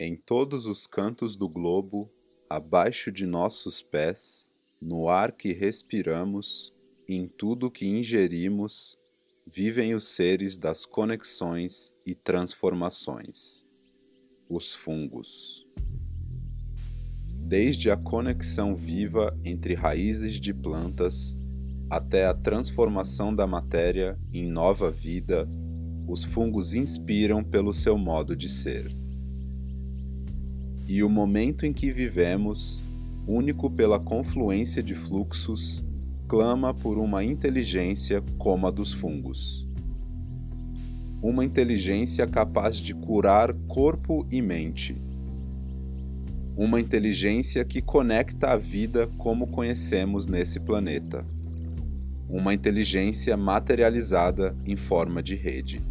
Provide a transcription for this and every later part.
Em todos os cantos do globo, abaixo de nossos pés, no ar que respiramos, em tudo que ingerimos, vivem os seres das conexões e transformações, os fungos. Desde a conexão viva entre raízes de plantas até a transformação da matéria em nova vida, os fungos inspiram pelo seu modo de ser e o momento em que vivemos, único pela confluência de fluxos, clama por uma inteligência como a dos fungos. Uma inteligência capaz de curar corpo e mente. Uma inteligência que conecta a vida como conhecemos nesse planeta. Uma inteligência materializada em forma de rede.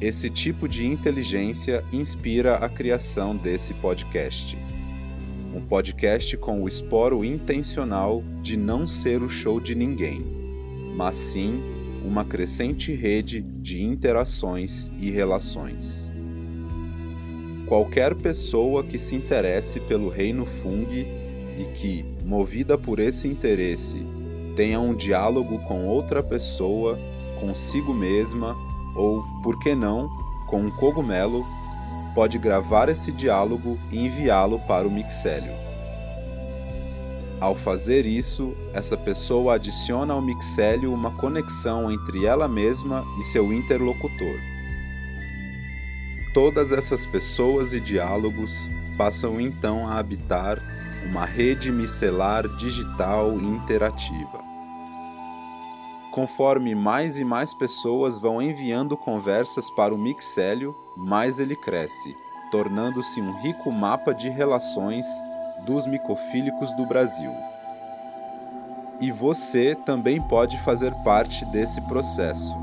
Esse tipo de inteligência inspira a criação desse podcast. Um podcast com o esporo intencional de não ser o show de ninguém, mas sim uma crescente rede de interações e relações. Qualquer pessoa que se interesse pelo reino Fung e que, movida por esse interesse, tenha um diálogo com outra pessoa, consigo mesma ou, por que não, com um cogumelo, pode gravar esse diálogo e enviá-lo para o mixélio. Ao fazer isso, essa pessoa adiciona ao mixélio uma conexão entre ela mesma e seu interlocutor. Todas essas pessoas e diálogos passam então a habitar uma rede micelar digital interativa. Conforme mais e mais pessoas vão enviando conversas para o mixélio, mais ele cresce, tornando-se um rico mapa de relações dos micofílicos do Brasil. E você também pode fazer parte desse processo.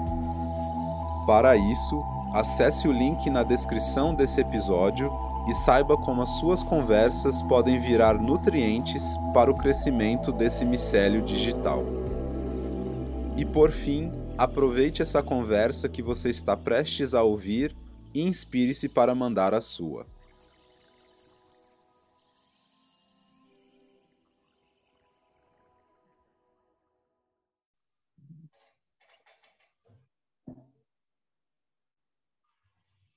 Para isso, acesse o link na descrição desse episódio e saiba como as suas conversas podem virar nutrientes para o crescimento desse micélio digital. E por fim, aproveite essa conversa que você está prestes a ouvir e inspire-se para mandar a sua.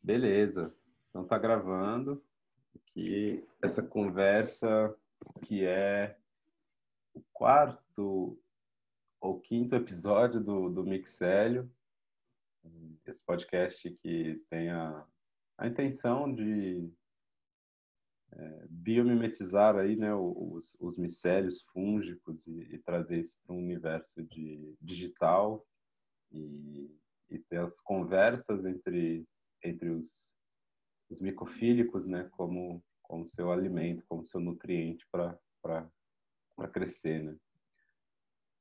Beleza, então tá gravando aqui essa conversa que é o quarto o quinto episódio do, do Mixélio, esse podcast que tem a, a intenção de é, biomimetizar aí, né, os, os micélios fúngicos e, e trazer isso para um universo de digital e, e ter as conversas entre, entre os, os micofílicos, né, como, como seu alimento, como seu nutriente para crescer, né.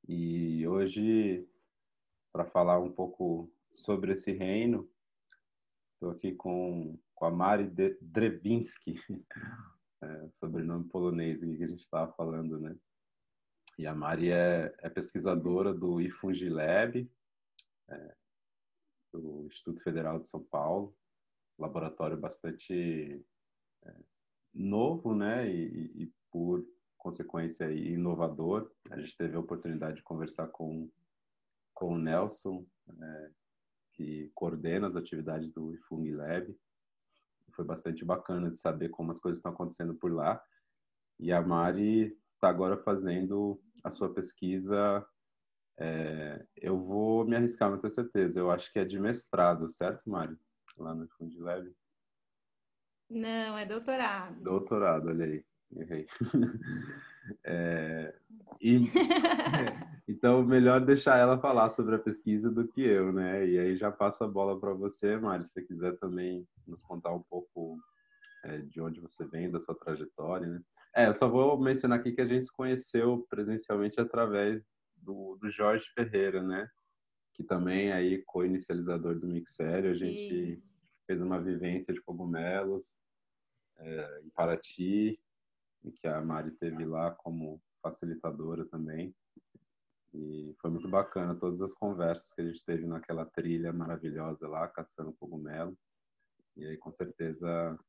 E hoje, para falar um pouco sobre esse reino, estou aqui com, com a Mari Drevinski, é, sobrenome polonês que a gente estava falando, né? E a Mari é, é pesquisadora do IFUNGILAB, é, do Instituto Federal de São Paulo, laboratório bastante é, novo, né? E, e, por consequência inovador. A gente teve a oportunidade de conversar com, com o Nelson, é, que coordena as atividades do IFUNG Lab. Foi bastante bacana de saber como as coisas estão acontecendo por lá. E a Mari está agora fazendo a sua pesquisa. É, eu vou me arriscar, não tenho certeza. Eu acho que é de mestrado, certo, Mari? Lá no IFUNG Lab. Não, é doutorado. Doutorado, olha aí errei. É, e, então, melhor deixar ela falar sobre a pesquisa do que eu, né? E aí já passo a bola para você, Mari, se você quiser também nos contar um pouco é, de onde você vem, da sua trajetória, né? É, eu só vou mencionar aqui que a gente se conheceu presencialmente através do, do Jorge Ferreira, né? Que também é aí co-inicializador do Mixério. A gente fez uma vivência de cogumelos é, em Paraty em que a Mari teve lá como facilitadora também. E foi muito bacana todas as conversas que a gente teve naquela trilha maravilhosa lá, caçando cogumelo. E aí, com certeza,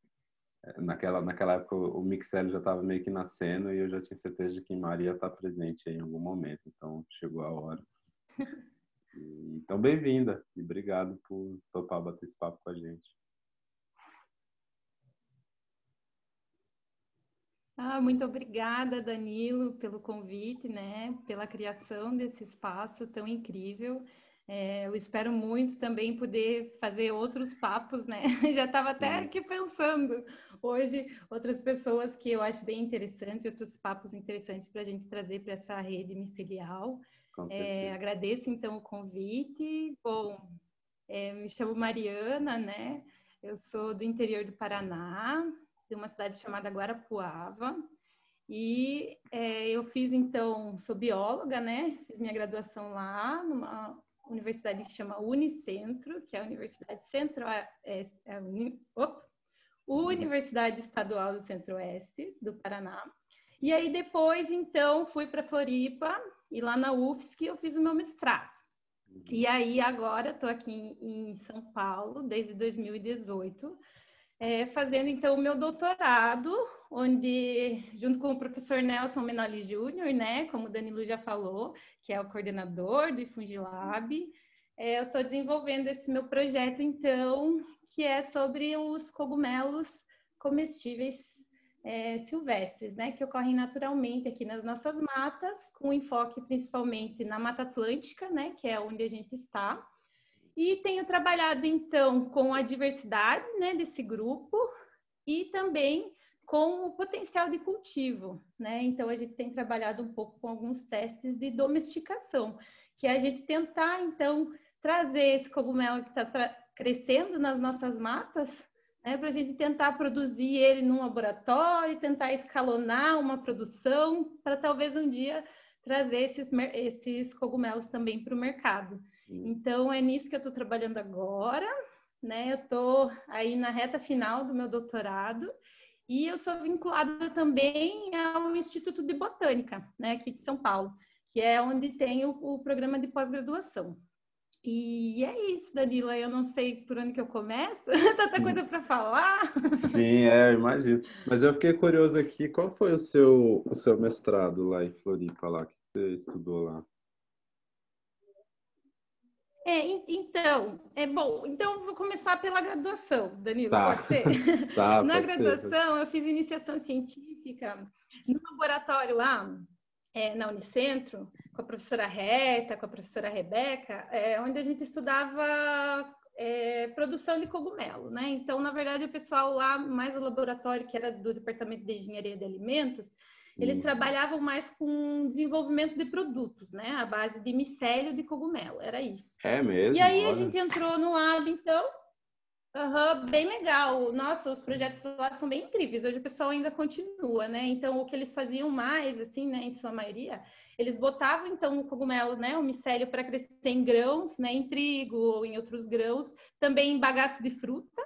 é, naquela, naquela época o Mixel já estava meio que nascendo e eu já tinha certeza de que Maria está presente em algum momento. Então, chegou a hora. então, bem-vinda e obrigado por topar bater esse papo com a gente. Ah, muito obrigada, Danilo, pelo convite, né? Pela criação desse espaço tão incrível. É, eu espero muito também poder fazer outros papos, né? Já estava até aqui pensando hoje outras pessoas que eu acho bem interessante, outros papos interessantes para a gente trazer para essa rede micelial. É, agradeço então o convite. Bom, é, me chamo Mariana, né? Eu sou do interior do Paraná, de uma cidade chamada Guarapuava. E é, eu fiz, então, sou bióloga, né? Fiz minha graduação lá, numa universidade que chama Unicentro, que é a Universidade Centro... É, é, uni, Universidade Estadual do Centro-Oeste do Paraná. E aí depois, então, fui para Floripa e lá na UFSC eu fiz o meu mestrado. E aí agora estou aqui em, em São Paulo desde 2018 é, fazendo então o meu doutorado, onde, junto com o professor Nelson Menoli Júnior, né, como o Danilo já falou, que é o coordenador do Fungilab, é, eu estou desenvolvendo esse meu projeto, então, que é sobre os cogumelos comestíveis é, silvestres, né, que ocorrem naturalmente aqui nas nossas matas, com enfoque principalmente na Mata Atlântica, né, que é onde a gente está, e tenho trabalhado, então, com a diversidade né, desse grupo e também com o potencial de cultivo, né? Então, a gente tem trabalhado um pouco com alguns testes de domesticação, que é a gente tentar, então, trazer esse cogumelo que está crescendo nas nossas matas, né, para a gente tentar produzir ele num laboratório, tentar escalonar uma produção, para talvez um dia trazer esses, esses cogumelos também para o mercado. Então, é nisso que eu estou trabalhando agora, né? Eu estou aí na reta final do meu doutorado e eu sou vinculada também ao Instituto de Botânica, né, aqui de São Paulo, que é onde tem o, o programa de pós-graduação. E é isso, Danila. Eu não sei por onde que eu começo. Tanta coisa para falar. Sim, é, eu imagino. Mas eu fiquei curioso aqui. Qual foi o seu, o seu mestrado lá em Floripa, lá que você estudou lá? É, então, é bom. Então, vou começar pela graduação, Danilo, tá. pode ser? Tá, Na pode graduação, ser. eu fiz iniciação científica no laboratório lá, é, na Unicentro, com a professora Reta, com a professora Rebeca, é, onde a gente estudava é, produção de cogumelo, né? Então, na verdade, o pessoal lá, mais o laboratório, que era do Departamento de Engenharia de Alimentos, eles trabalhavam mais com desenvolvimento de produtos, né? A base de micélio de cogumelo, era isso. É mesmo? E aí olha. a gente entrou no lab, então, Uhum, bem legal. Nossa, os projetos lá são bem incríveis. Hoje o pessoal ainda continua, né? Então, o que eles faziam mais, assim, né, em sua maioria, eles botavam, então, o cogumelo, né, o micélio para crescer em grãos, né, em trigo ou em outros grãos, também em bagaço de fruta,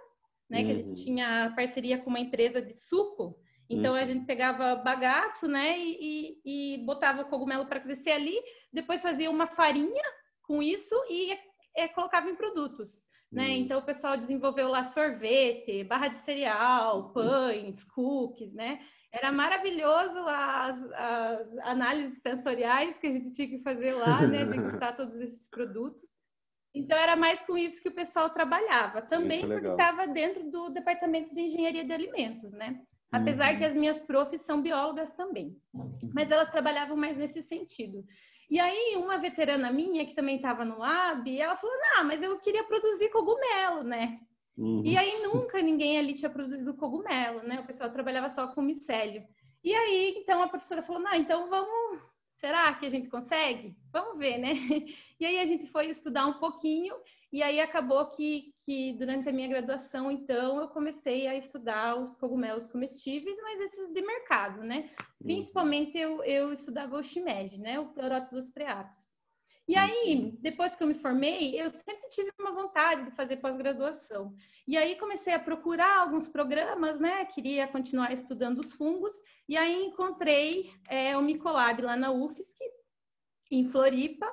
né, uhum. que a gente uhum. tinha parceria com uma empresa de suco, então uhum. a gente pegava bagaço, né, e, e, e botava o cogumelo para crescer ali, depois fazia uma farinha com isso e é, colocava em produtos. Né? Uhum. Então o pessoal desenvolveu lá sorvete, barra de cereal, pães, cookies, né? Era maravilhoso as, as análises sensoriais que a gente tinha que fazer lá, né? Degustar todos esses produtos. Então era mais com isso que o pessoal trabalhava. Também porque estava dentro do departamento de engenharia de alimentos, né? Apesar uhum. que as minhas profs são biólogas também. Mas elas trabalhavam mais nesse sentido. E aí, uma veterana minha, que também estava no lab, ela falou: Não, mas eu queria produzir cogumelo, né? Uhum. E aí, nunca ninguém ali tinha produzido cogumelo, né? O pessoal trabalhava só com micélio. E aí, então, a professora falou: Não, então vamos. Será que a gente consegue? Vamos ver, né? E aí, a gente foi estudar um pouquinho e aí acabou que, que durante a minha graduação, então, eu comecei a estudar os cogumelos comestíveis, mas esses de mercado, né? Uhum. Principalmente eu, eu estudava o shimeji, né? O Pleurotus ostreatus. E aí, uhum. depois que eu me formei, eu sempre tive uma vontade de fazer pós-graduação. E aí comecei a procurar alguns programas, né? Queria continuar estudando os fungos. E aí encontrei é, o Micolab lá na UFSC, em Floripa,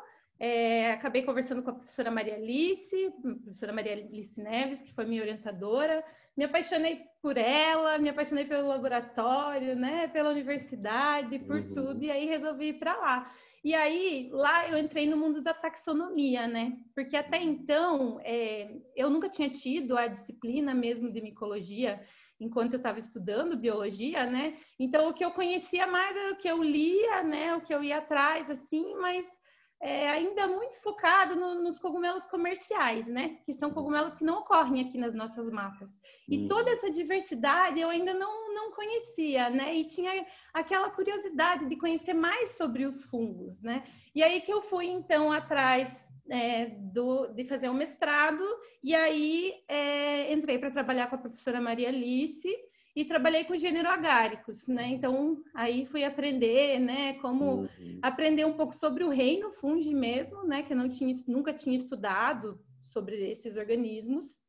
é, acabei conversando com a professora Maria Alice, professora Maria Alice Neves, que foi minha orientadora. Me apaixonei por ela, me apaixonei pelo laboratório, né, pela universidade, por uhum. tudo, e aí resolvi ir para lá. E aí, lá eu entrei no mundo da taxonomia, né? Porque até então, é, eu nunca tinha tido a disciplina mesmo de micologia enquanto eu estava estudando biologia, né? Então, o que eu conhecia mais era o que eu lia, né? O que eu ia atrás, assim, mas é, ainda muito focado no, nos cogumelos comerciais, né? Que são cogumelos que não ocorrem aqui nas nossas matas. E hum. toda essa diversidade eu ainda não, não conhecia, né? E tinha aquela curiosidade de conhecer mais sobre os fungos, né? E aí que eu fui, então, atrás é, do, de fazer um mestrado, e aí é, entrei para trabalhar com a professora Maria Alice, e trabalhei com gênero agáricos, né? Então aí fui aprender, né, como uhum. aprender um pouco sobre o reino fungi mesmo, né, que eu não tinha nunca tinha estudado sobre esses organismos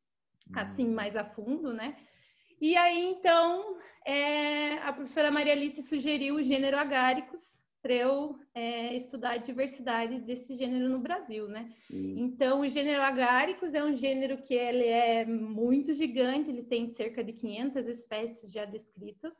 uhum. assim mais a fundo, né? E aí então é, a professora Maria Alice sugeriu o gênero agáricos para eu é, estudar a diversidade desse gênero no Brasil, né? Uhum. Então, o gênero Agáricos é um gênero que ele é muito gigante, ele tem cerca de 500 espécies já descritas,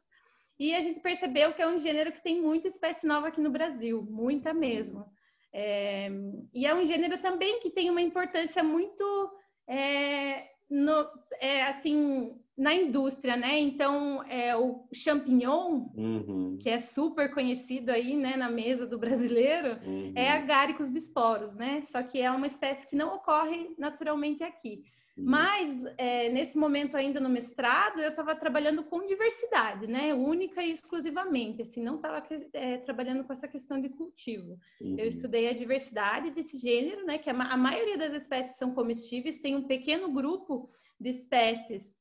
e a gente percebeu que é um gênero que tem muita espécie nova aqui no Brasil, muita mesmo. É, e é um gênero também que tem uma importância muito, é, no, é, assim, na indústria, né? Então, é, o champignon, uhum. que é super conhecido aí, né, na mesa do brasileiro, uhum. é Agaricus bisporos, né? Só que é uma espécie que não ocorre naturalmente aqui. Uhum. Mas, é, nesse momento ainda no mestrado, eu estava trabalhando com diversidade, né? Única e exclusivamente, assim, não estava é, trabalhando com essa questão de cultivo. Eu uhum. estudei a diversidade desse gênero, né? Que a, a maioria das espécies são comestíveis, tem um pequeno grupo de espécies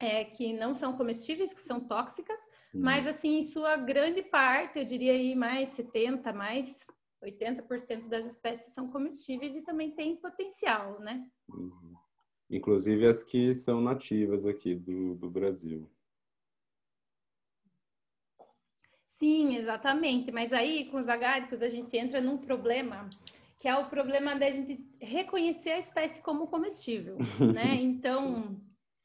é, que não são comestíveis, que são tóxicas, uhum. mas assim, em sua grande parte, eu diria aí mais 70, mais 80% das espécies são comestíveis e também tem potencial, né? Uhum. Inclusive as que são nativas aqui do, do Brasil. Sim, exatamente. Mas aí, com os agáricos, a gente entra num problema que é o problema da gente reconhecer a espécie como comestível, né? Então,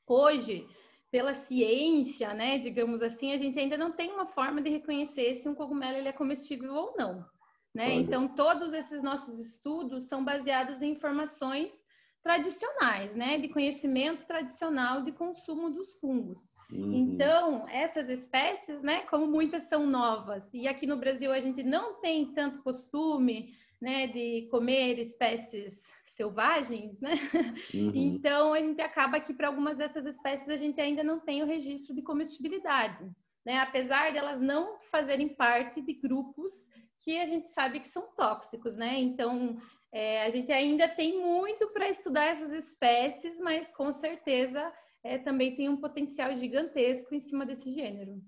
hoje, pela ciência, né, digamos assim, a gente ainda não tem uma forma de reconhecer se um cogumelo ele é comestível ou não. Né? Então, todos esses nossos estudos são baseados em informações tradicionais, né, de conhecimento tradicional de consumo dos fungos. Uhum. Então, essas espécies, né, como muitas são novas, e aqui no Brasil a gente não tem tanto costume, né, de comer espécies selvagens, né? Uhum. Então a gente acaba que para algumas dessas espécies a gente ainda não tem o registro de comestibilidade, né? Apesar de elas não fazerem parte de grupos que a gente sabe que são tóxicos, né? Então é, a gente ainda tem muito para estudar essas espécies, mas com certeza é, também tem um potencial gigantesco em cima desse gênero.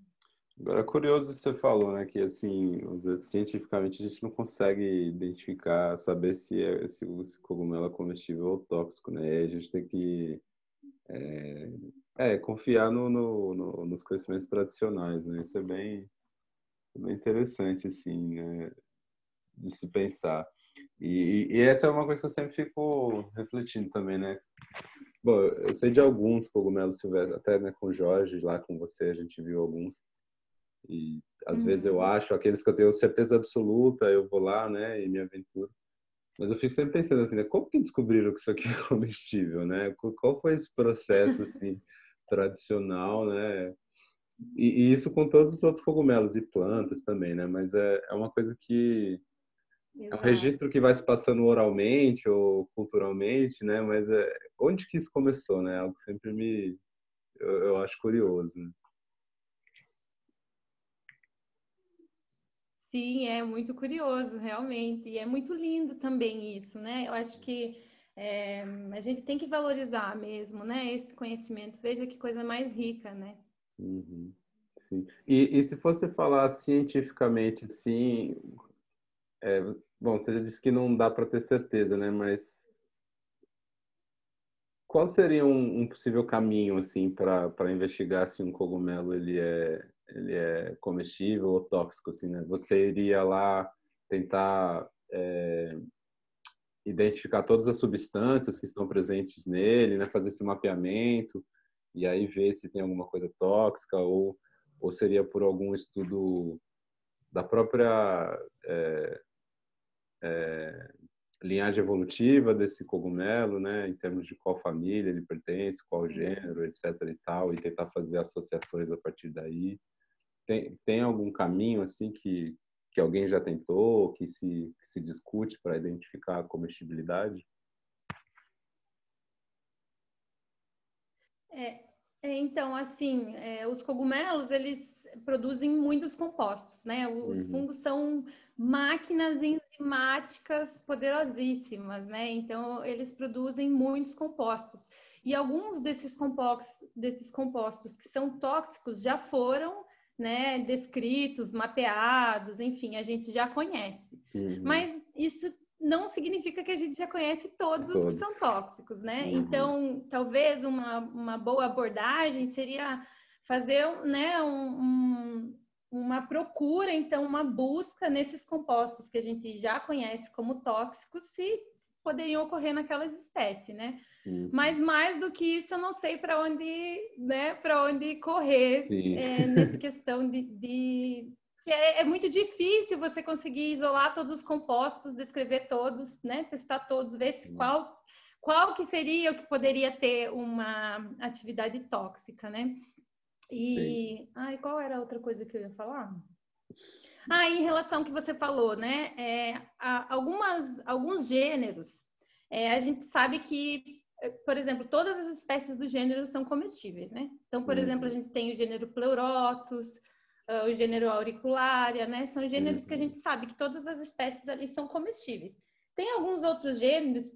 Agora, é curioso você falou, né, que assim, cientificamente a gente não consegue identificar, saber se, é, se o cogumelo é comestível ou tóxico, né? E a gente tem que é, é confiar no, no, no, nos conhecimentos tradicionais, né? Isso é bem, bem interessante, assim, né, de se pensar. E, e, essa é uma coisa que eu sempre fico refletindo também, né? Bom, eu sei de alguns cogumelos silvestres, até né, com o Jorge, lá com você, a gente viu alguns e às uhum. vezes eu acho aqueles que eu tenho certeza absoluta, eu vou lá, né, e me aventuro. Mas eu fico sempre pensando assim, né, como que descobriram que isso aqui é comestível, né? Qual foi esse processo assim tradicional, né? E, e, isso com todos os outros cogumelos e plantas também, né? Mas é, é uma coisa que Exato. é um registro que vai se passando oralmente ou culturalmente, né? Mas é, onde que isso começou, né? É algo que sempre me eu, eu acho curioso. Né? Sim, é muito curioso, realmente. E é muito lindo também isso, né? Eu acho que é, a gente tem que valorizar mesmo, né? Esse conhecimento. Veja que coisa mais rica, né? Uhum. Sim. E, e, se fosse falar cientificamente, sim, é, bom, você já disse que não dá para ter certeza, né? Mas qual seria um, um possível caminho, assim, para investigar se um cogumelo ele é ele é comestível ou tóxico, assim, né? Você iria lá tentar é, identificar todas as substâncias que estão presentes nele, né? Fazer esse mapeamento e aí ver se tem alguma coisa tóxica ou, ou seria por algum estudo da própria é, é, linhagem evolutiva desse cogumelo, né, em termos de qual família ele pertence, qual gênero, etc e tal, e tentar fazer associações a partir daí. Tem, tem algum caminho assim que que alguém já tentou, que se que se discute para identificar a comestibilidade? É, é, então, assim, é, os cogumelos, eles produzem muitos compostos, né? Os uhum. fungos são máquinas enzimáticas poderosíssimas, né? Então, eles produzem muitos compostos. E alguns desses compostos, desses compostos que são tóxicos já foram né, descritos, mapeados, enfim, a gente já conhece. Uhum. Mas isso não significa que a gente já conhece todos, todos. os que são tóxicos, né? Uhum. Então, talvez uma, uma boa abordagem seria fazer né, um, um, uma procura, então, uma busca nesses compostos que a gente já conhece como tóxicos, se poderiam ocorrer naquelas espécies, né? Uhum. Mas mais do que isso, eu não sei para onde, né, para onde correr é, nessa questão de, de... É, é, muito difícil você conseguir isolar todos os compostos, descrever todos, né, testar todos, ver se qual qual que seria o que poderia ter uma atividade tóxica, né? E, ai, qual era a outra coisa que eu ia falar? Ah, em relação ao que você falou, né? É, algumas, alguns gêneros, é, a gente sabe que, por exemplo, todas as espécies do gênero são comestíveis, né? Então, por uhum. exemplo, a gente tem o gênero Pleurotus, uh, o gênero Auricularia, né? São gêneros uhum. que a uhum. gente sabe que todas as espécies ali são comestíveis. Tem alguns outros gêneros,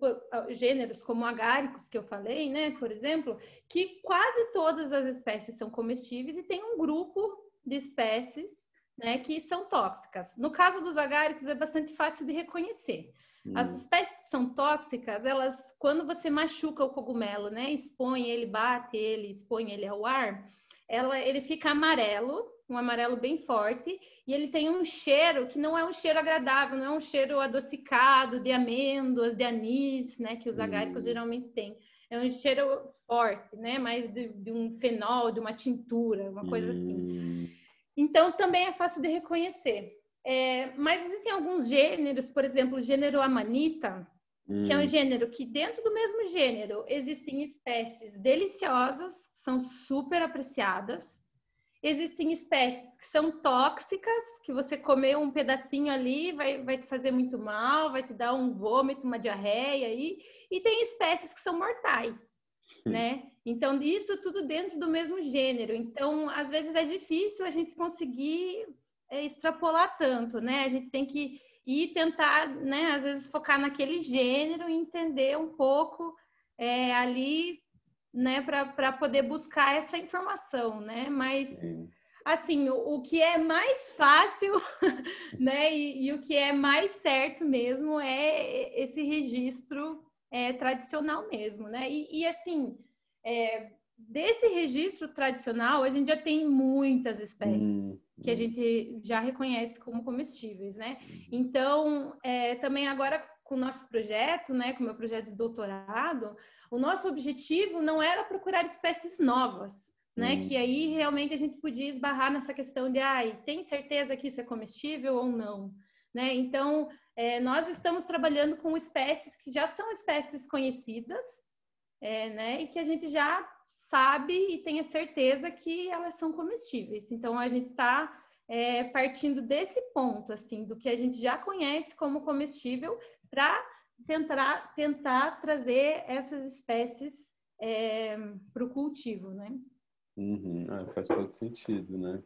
gêneros como agáricos que eu falei, né, por exemplo, que quase todas as espécies são comestíveis e tem um grupo de espécies né, que são tóxicas. No caso dos agáricos, é bastante fácil de reconhecer. Hum. As espécies que são tóxicas, elas, quando você machuca o cogumelo, né, expõe ele, bate ele, expõe ele ao ar, ela, ele fica amarelo, um amarelo bem forte, e ele tem um cheiro que não é um cheiro agradável, não é um cheiro adocicado de amêndoas, de anis, né, que os agáricos hum. geralmente têm. É um cheiro forte, né, mais de, de um fenol, de uma tintura, uma coisa assim. hum. assim. Então, também é fácil de reconhecer. É, mas existem alguns gêneros, por exemplo, o gênero Amanita, hum. que é um hum. gênero que, dentro do mesmo gênero, existem espécies deliciosas, são super apreciadas. Existem espécies que são tóxicas, que você comer um pedacinho ali vai, vai te fazer muito mal, vai te dar um vômito, uma diarreia aí. E tem espécies que são mortais né? Então, isso tudo dentro do mesmo gênero. Então, às vezes é difícil a gente conseguir é, extrapolar tanto, né? A gente tem que ir tentar, né? Às vezes focar naquele gênero e entender um pouco é, ali, né? Para poder buscar essa informação, né? Mas Sim. assim, o, o, que é mais fácil, né? E, e, o que é mais certo mesmo é esse registro é, tradicional mesmo, né? E, e assim, é, desse registro tradicional, a gente já tem muitas espécies hum, que a hum. gente já reconhece como comestíveis, né? Então, é, também agora com o nosso projeto, né, com o meu projeto de doutorado, o nosso objetivo não era procurar espécies novas, né? Hum. Que aí realmente a gente podia esbarrar nessa questão de, ai, tem certeza que isso é comestível ou não? Né? Então, é, nós estamos trabalhando com espécies que já são espécies conhecidas, é, né? E que a gente já sabe e tem a certeza que elas são comestíveis. Então, a gente está é, partindo desse ponto, assim, do que a gente já conhece como comestível, para tentar, tentar trazer essas espécies é, para o cultivo, né? Uhum. Ah, faz todo sentido, né?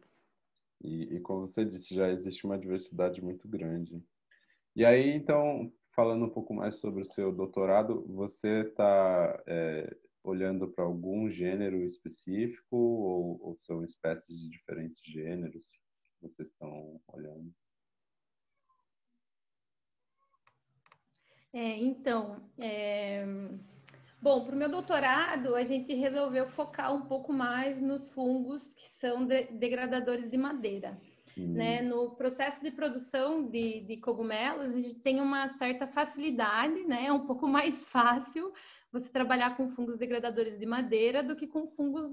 E, e, como você disse, já existe uma diversidade muito grande. E aí, então, falando um pouco mais sobre o seu doutorado, você está é, olhando para algum gênero específico ou, ou, são espécies de diferentes gêneros que vocês estão olhando? É, então, é... Bom, para o meu doutorado, a gente resolveu focar um pouco mais nos fungos que são de degradadores de madeira. Hum. Né? No processo de produção de, de, cogumelos, a gente tem uma certa facilidade, né? É um pouco mais fácil você trabalhar com fungos degradadores de madeira do que com fungos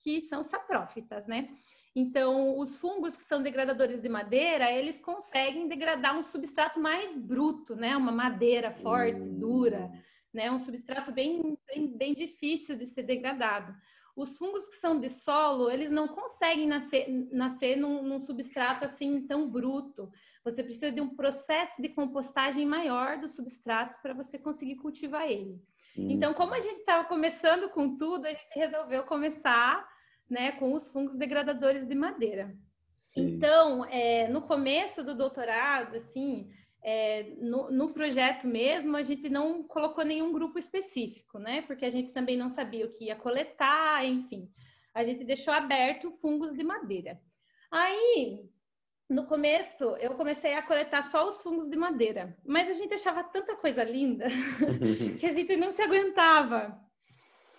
que são saprófitas, né? Então, os fungos que são degradadores de madeira, eles conseguem degradar um substrato mais bruto, né? Uma madeira forte, hum. dura, né? Um substrato bem, bem, bem difícil de ser degradado. Os fungos que são de solo, eles não conseguem nascer, nascer num, num substrato assim tão bruto. Você precisa de um processo de compostagem maior do substrato para você conseguir cultivar ele. Hum. Então, como a gente estava começando com tudo, a gente resolveu começar né, com os fungos degradadores de madeira. Sim. Então, é, no começo do doutorado, assim, é, no, no, projeto mesmo, a gente não colocou nenhum grupo específico, né? Porque a gente também não sabia o que ia coletar, enfim. A gente deixou aberto fungos de madeira. Aí, no começo, eu comecei a coletar só os fungos de madeira, mas a gente achava tanta coisa linda que a gente não se aguentava.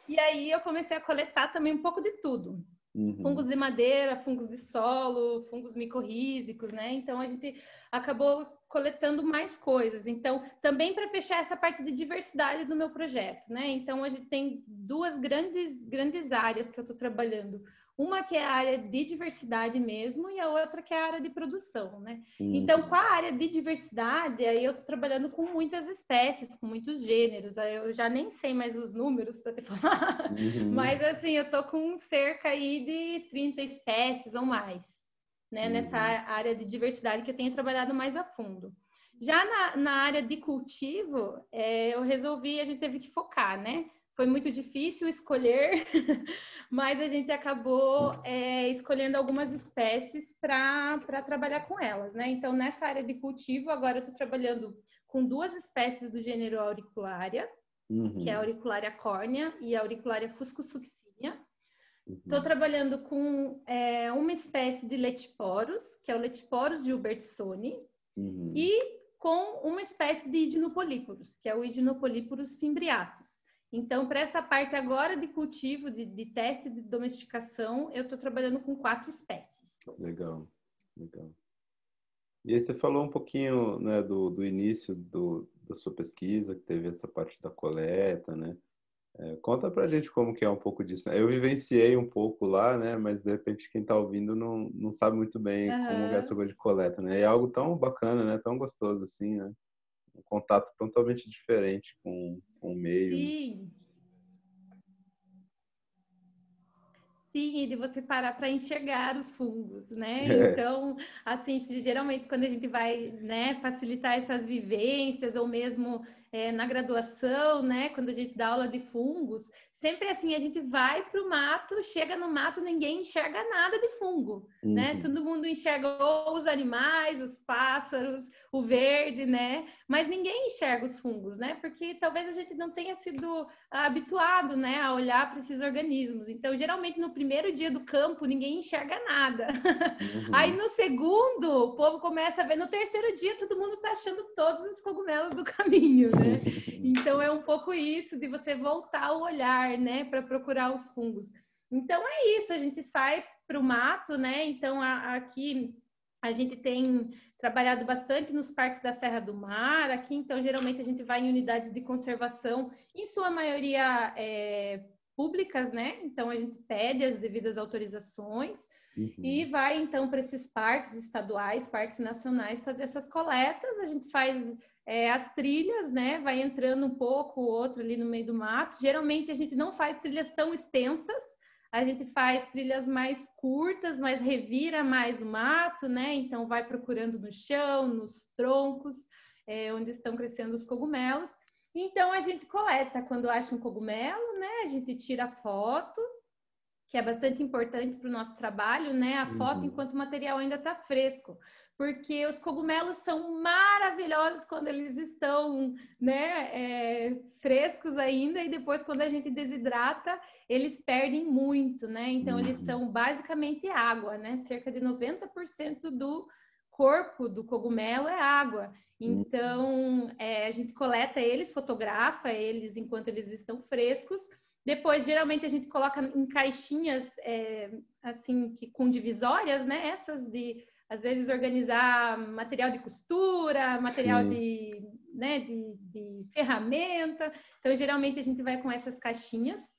E aí eu comecei a coletar também um pouco de tudo. Uhum. Fungos de madeira, fungos de solo, fungos micorrízicos, né? Então a gente acabou coletando mais coisas. Então, também para fechar essa parte de diversidade do meu projeto, né? Então a gente tem duas grandes grandes áreas que eu estou trabalhando. Uma que é a área de diversidade mesmo e a outra que é a área de produção, né? Uhum. Então, com a área de diversidade, aí eu estou trabalhando com muitas espécies, com muitos gêneros. Aí eu já nem sei mais os números para te falar, uhum. mas assim, eu estou com cerca aí de 30 espécies ou mais, né? Uhum. Nessa área de diversidade que eu tenho trabalhado mais a fundo. Já na, na área de cultivo, é, eu resolvi, a gente teve que focar, né? foi muito difícil escolher, mas a gente acabou é, escolhendo algumas espécies para trabalhar com elas, né? Então, nessa área de cultivo, agora eu estou trabalhando com duas espécies do gênero auricularia, uhum. que é a auricularia córnea e a auricularia fuscosuccinea. Estou uhum. trabalhando com é, uma espécie de letiporos, que é o letiporos gilbertsoni, uhum. e com uma espécie de idinopolíporos, que é o idinopolíporos fimbriatus. Então, para essa parte agora de cultivo, de, de teste de domesticação, eu estou trabalhando com quatro espécies. Legal, legal. E aí você falou um pouquinho né, do, do início do, da sua pesquisa, que teve essa parte da coleta, né? É, conta pra gente como que é um pouco disso. Né? Eu vivenciei um pouco lá, né? Mas de repente quem tá ouvindo não, não sabe muito bem uhum. como é essa coisa de coleta, né? É algo tão bacana, né? Tão gostoso assim, né? um contato totalmente diferente com, com o meio. Sim. Sim, e de você parar para enxergar os fungos, né? É. Então, assim, geralmente quando a gente vai, né, facilitar essas vivências ou mesmo é, na graduação, né, quando a gente dá aula de fungos, sempre assim, a gente vai para o mato, chega no mato, ninguém enxerga nada de fungo, né? uhum. né? Todo mundo enxerga os animais, os pássaros, o verde, né? Mas ninguém enxerga os fungos, né? Porque talvez a gente não tenha sido habituado, né, a olhar para esses organismos. Então, geralmente no primeiro dia do campo, ninguém enxerga nada. Uhum. Aí no segundo, o povo começa a ver, no terceiro dia, todo mundo está achando todos os cogumelos do caminho, né? Então, é um pouco isso de você voltar o olhar né, para procurar os fungos. Então é isso, a gente sai para o mato, né? Então a, aqui a gente tem trabalhado bastante nos parques da Serra do Mar. Aqui, então, geralmente a gente vai em unidades de conservação, em sua maioria é, públicas, né? Então a gente pede as devidas autorizações. Uhum. E vai então para esses parques estaduais, parques nacionais, fazer essas coletas. A gente faz é, as trilhas, né? Vai entrando um pouco, outro ali no meio do mato. Geralmente a gente não faz trilhas tão extensas, a gente faz trilhas mais curtas, mas revira mais o mato, né? Então vai procurando no chão, nos troncos, é, onde estão crescendo os cogumelos. Então a gente coleta quando acha um cogumelo, né? A gente tira foto, que é bastante importante para o nosso trabalho, né? A foto uhum. enquanto o material ainda está fresco, porque os cogumelos são maravilhosos quando eles estão, né, é, frescos ainda e depois quando a gente desidrata eles perdem muito, né? Então uhum. eles são basicamente água, né? Cerca de 90% do corpo do cogumelo é água. Uhum. Então é, a gente coleta eles, fotografa eles enquanto eles estão frescos depois, geralmente, a gente coloca em caixinhas, é, assim, que, com divisórias, né? Essas de às vezes organizar material de costura, material de, né, de, de ferramenta. Então, geralmente a gente vai com essas caixinhas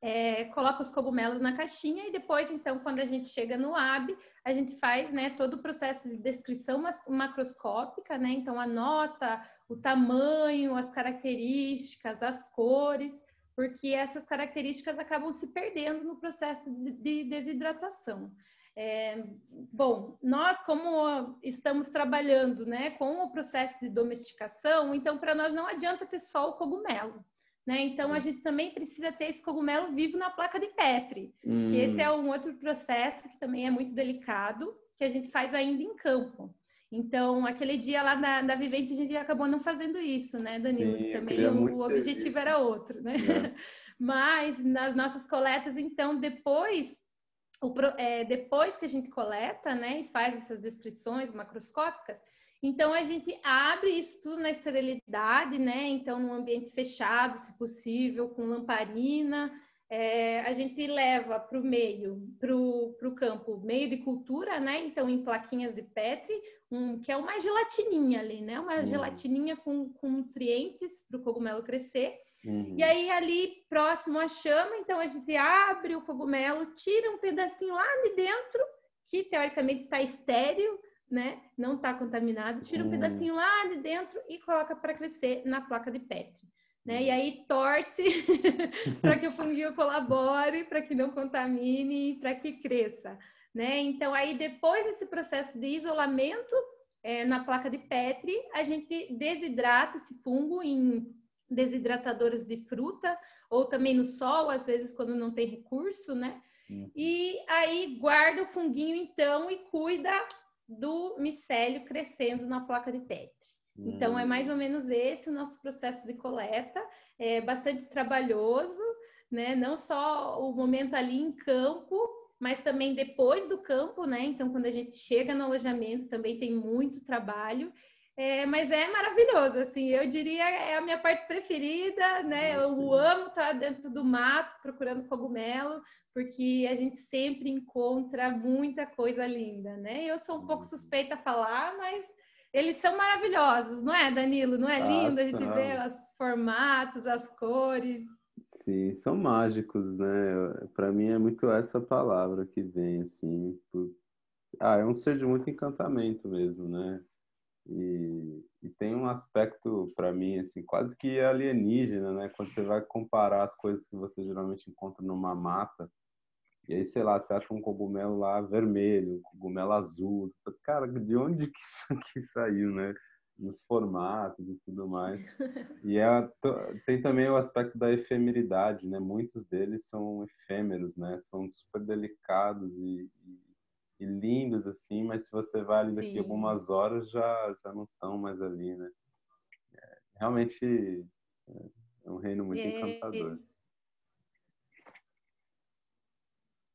é, coloca os cogumelos na caixinha e depois, então, quando a gente chega no lab, a gente faz né, todo o processo de descrição macroscópica, né? Então, anota o tamanho, as características, as cores, porque essas características acabam se perdendo no processo de desidratação. É, bom, nós como estamos trabalhando né, com o processo de domesticação, então para nós não adianta ter só o cogumelo. Né? Então, a gente também precisa ter esse cogumelo vivo na placa de Petri, hum. que esse é um outro processo que também é muito delicado, que a gente faz ainda em campo. Então, aquele dia lá na, na Vivente, a gente acabou não fazendo isso, né, Danilo? Sim, também o, objetivo era outro, né? É. Mas nas nossas coletas, então, depois, o, é, depois que a gente coleta, né, e faz essas descrições macroscópicas, então a gente abre isso tudo na esterilidade, né? Então, num ambiente fechado, se possível, com lamparina. É, a gente leva para o meio, para o campo, meio de cultura, né? Então, em plaquinhas de Petri, um, que é uma gelatininha ali, né? Uma uhum. gelatininha com, com nutrientes para o cogumelo crescer. Uhum. E aí, ali próximo à chama, então a gente abre o cogumelo, tira um pedacinho lá de dentro, que teoricamente está estéreo, né? Não está contaminado, tira um hum. pedacinho lá de dentro e coloca para crescer na placa de Petri. Né? E aí torce para que o fungo colabore, para que não contamine, para que cresça. Né? Então, aí depois desse processo de isolamento é, na placa de Petri, a gente desidrata esse fungo em desidratadores de fruta ou também no sol, às vezes quando não tem recurso, né? E aí guarda o funguinho então e cuida do micélio crescendo na placa de Petri. Então, é mais ou menos esse o nosso processo de coleta, é bastante trabalhoso, né? Não só o momento ali em campo, mas também depois do campo, né? Então, quando a gente chega no alojamento, também tem muito trabalho. É, mas é maravilhoso, assim, eu diria é a minha parte preferida, né? Ah, eu amo estar dentro do mato procurando cogumelo, porque a gente sempre encontra muita coisa linda, né? Eu sou um pouco uhum. suspeita a falar, mas eles são maravilhosos, não é, Danilo? Não é lindo a gente ver os formatos, as cores? Sim, são mágicos, né? Para mim é muito essa palavra que vem, assim. Por... Ah, é um ser de muito encantamento mesmo, né? E, e tem um aspecto para mim assim quase que alienígena, né? Quando você vai comparar as coisas que você geralmente encontra numa mata e aí sei lá, você acha um cogumelo lá vermelho, um cogumelo azul, fala, cara, de onde que isso aqui saiu, né? Nos formatos e tudo mais. E é, tem também o aspecto da efemeridade, né? Muitos deles são efêmeros, né? São super delicados e, e e lindos assim, mas se você vai ali daqui Sim. algumas horas já já não estão mais ali, né? É, realmente é um reino muito é, encantador.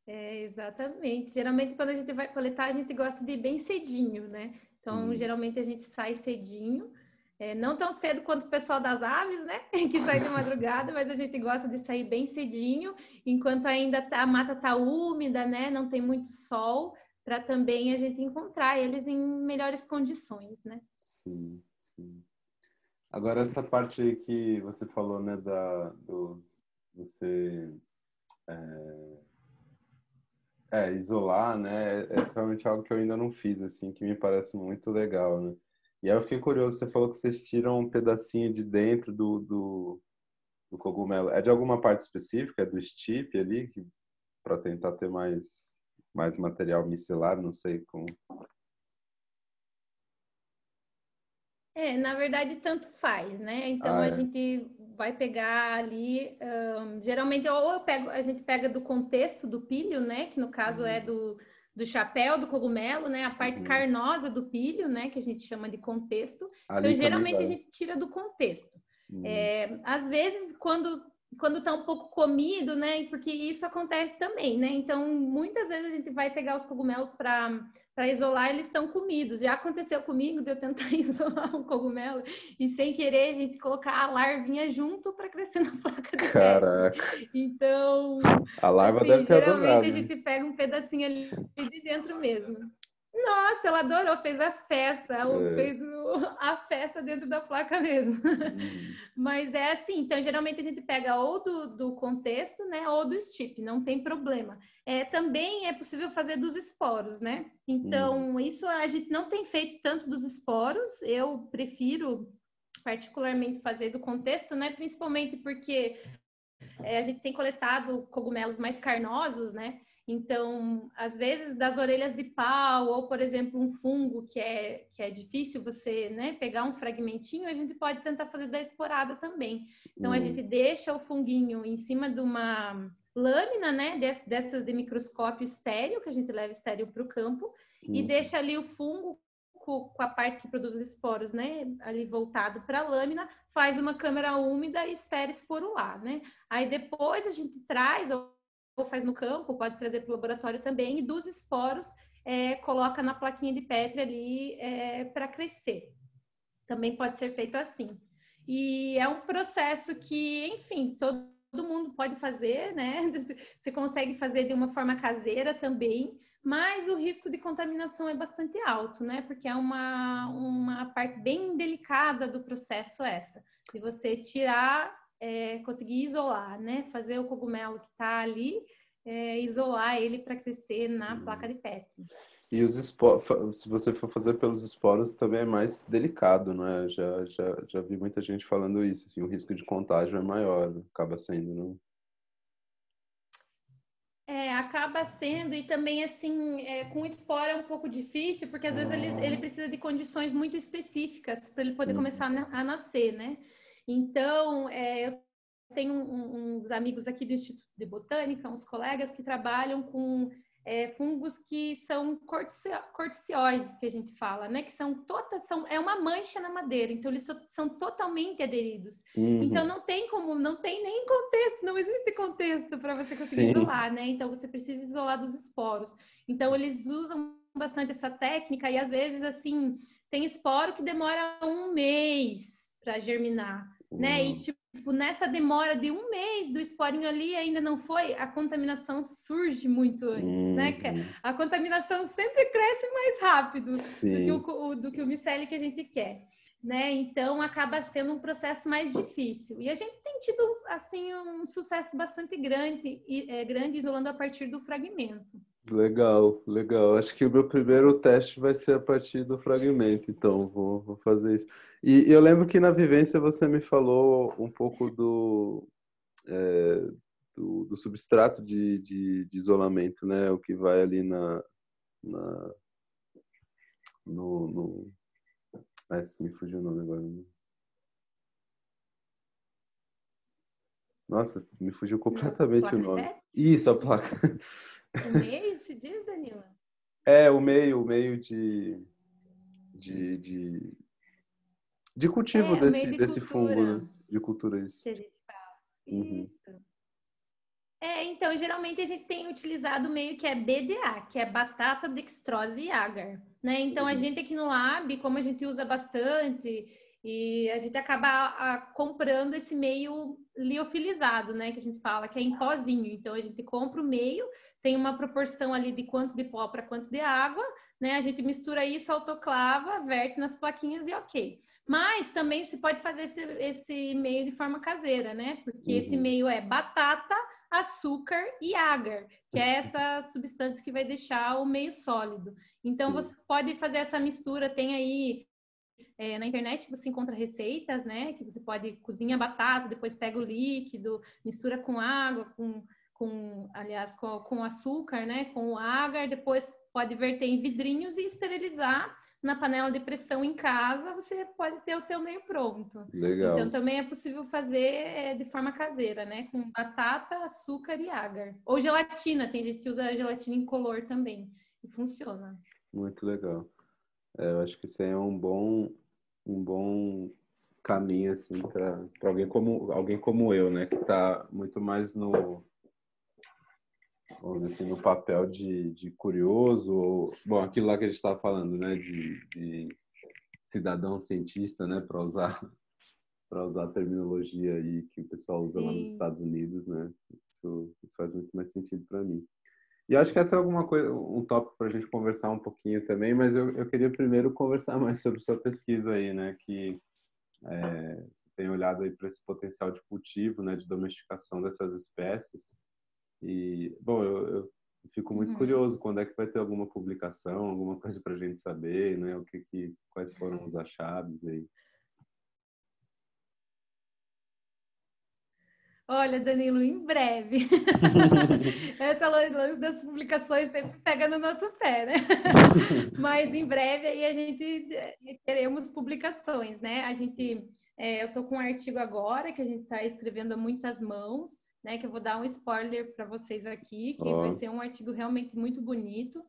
É, exatamente. Geralmente quando a gente vai coletar, a gente gosta de ir bem cedinho, né? Então, hum. geralmente a gente sai cedinho. É, não tão cedo quanto o pessoal das aves, né? Que sai de madrugada, mas a gente gosta de sair bem cedinho, enquanto ainda tá, a mata tá úmida, né? Não tem muito sol, para também a gente encontrar eles em melhores condições, né? Sim, sim. Agora essa parte que você falou, né, da do você é, é, isolar, né, é, é realmente algo que eu ainda não fiz, assim, que me parece muito legal, né? E aí eu fiquei curioso, você falou que vocês tiram um pedacinho de dentro do, do, do cogumelo. É de alguma parte específica? É do stipe ali, para tentar ter mais mais material micelar, não sei como. É, na verdade, tanto faz, né? Então ah, a é. gente vai pegar ali, um, geralmente ou pego, a gente pega do contexto do pilho, né? Que no caso é uhum. é do, do chapéu do cogumelo, né? A parte uhum. carnosa do pilho, né? Que a gente chama de contexto. Ali então, geralmente vai. a gente tira do contexto. Uhum. É, às vezes, quando quando está um pouco comido, né? Porque isso acontece também, né? Então, muitas vezes a gente vai pegar os cogumelos para isolar, eles estão comidos. Já aconteceu comigo de eu tentar isolar um cogumelo e sem querer a gente colocar a larvinha junto para crescer na placa de Caraca. Então, a larva assim, deve ter geralmente adorado. a gente pega um pedacinho ali de dentro mesmo. Nossa, ela adorou, fez a festa, é. fez a festa dentro da placa mesmo. Uhum. Mas é assim, então geralmente a gente pega ou do, do contexto, né, ou do STIP, não tem problema. É, também é possível fazer dos esporos, né? Então, uhum. isso a gente não tem feito tanto dos esporos, eu prefiro particularmente fazer do contexto, né? Principalmente porque é, a gente tem coletado cogumelos mais carnosos, né? Então, às vezes, das orelhas de pau, ou, por exemplo, um fungo que é, que é difícil você né, pegar um fragmentinho, a gente pode tentar fazer da esporada também. Então, uhum. a gente deixa o funguinho em cima de uma lâmina, né, dessas de microscópio estéreo, que a gente leva estéreo para o campo, uhum. e deixa ali o fungo com a parte que produz esporos, né, ali voltado para a lâmina, faz uma câmera úmida e espera esporular, né? Aí depois a gente traz faz no campo, pode trazer para o laboratório também, e dos esporos é, coloca na plaquinha de Petri ali é, para crescer. Também pode ser feito assim. E é um processo que, enfim, todo, todo mundo pode fazer, né? Você consegue fazer de uma forma caseira também, mas o risco de contaminação é bastante alto, né? Porque é uma, uma parte bem delicada do processo essa, de você tirar é, conseguir isolar, né? Fazer o cogumelo que está ali, é, isolar ele para crescer na uhum. placa de Petri. E os esporos, se você for fazer pelos esporos, também é mais delicado, não é? Já, já, já vi muita gente falando isso, assim, o risco de contágio é maior, acaba sendo, não? É, acaba sendo, e também, assim, é, com esporo é um pouco difícil, porque às vezes ele, ele precisa de condições muito específicas para ele poder uhum. começar a nascer, né? Então, é, eu tenho um, uns amigos aqui do Instituto de Botânica, uns colegas que trabalham com é, fungos que são corticioides, que a gente fala, né? Que são todas, são, é uma mancha na madeira, então eles são totalmente aderidos. Uhum. Então não tem como, não tem nem contexto, não existe contexto para você conseguir Sim. isolar, né? Então você precisa isolar dos esporos. Então eles usam bastante essa técnica e às vezes assim tem esporo que demora um mês para germinar. Né? E tipo, nessa demora de um mês do esporinho ali ainda não foi, a contaminação surge muito antes, né? uhum. né? A contaminação sempre cresce mais rápido Sim. do que o, do que o micélio que a gente quer. Né? Então acaba sendo um processo mais difícil. E a gente tem tido assim um sucesso bastante grande, é, grande isolando a partir do fragmento. Legal, legal. Acho que o meu primeiro teste vai ser a partir do fragmento, então vou, vou fazer isso. E, eu lembro que na vivência você me falou um pouco do, é, do, do, substrato de, de, de, isolamento, né? O que vai ali na, na no, no... Ah, me fugiu o nome agora. Nossa, me fugiu completamente o nome. Isso, a placa. O meio se diz, Danila? É, o meio, o meio de, de, de, de cultivo é, desse, de desse fungo, né? De cultura, isso. Que a gente fala. Uhum. Isso. É, então, geralmente a gente tem utilizado meio que é BDA, que é batata, dextrose e agar, né? Então, uhum. a gente aqui no Lab, como a gente usa bastante, e a gente acaba a, comprando esse meio liofilizado, né? Que a gente fala que é em pozinho. Então a gente compra o meio, tem uma proporção ali de quanto de pó para quanto de água, né? A gente mistura isso, autoclava, verte nas plaquinhas e ok. Mas também se pode fazer esse, esse meio de forma caseira, né? Porque uhum. esse meio é batata, açúcar e agar, que é essa substância que vai deixar o meio sólido. Então Sim. você pode fazer essa mistura, tem aí é, na internet você encontra receitas, né? Que você pode cozinhar batata, depois pega o líquido, mistura com água, com, com aliás, com, com açúcar, né? Com o agar, depois pode verter em vidrinhos e esterilizar na panela de pressão em casa, você pode ter o teu meio pronto. Legal. Então também é possível fazer é, de forma caseira, né? Com batata, açúcar e agar. Ou gelatina, tem gente que usa gelatina incolor também. E funciona. Muito legal. É, eu acho que isso aí é um bom, um bom caminho assim para alguém como alguém como eu, né, que está muito mais no vamos dizer assim no papel de, de curioso ou bom aquilo lá que a gente estava falando, né, de, de cidadão cientista, né, para usar para usar a terminologia aí que o pessoal usa Sim. lá nos Estados Unidos, né? Isso, isso faz muito mais sentido para mim. E acho que essa é alguma coisa, um tópico para a gente conversar um pouquinho também, mas eu, eu queria primeiro conversar mais sobre sua pesquisa aí, né? Que é, você tem olhado aí para esse potencial de cultivo, né? De domesticação dessas espécies. E, bom, eu, eu fico muito uhum. curioso quando é que vai ter alguma publicação, alguma coisa para a gente saber, né? O que, que quais foram os achados aí. Olha, Danilo, em breve. Essa lance das publicações sempre pega no nosso pé, né? Mas em breve aí a gente eh, teremos publicações, né? A gente, é, eu estou com um artigo agora que a gente está escrevendo a muitas mãos, né? Que eu vou dar um spoiler para vocês aqui, que oh. vai ser um artigo realmente muito bonito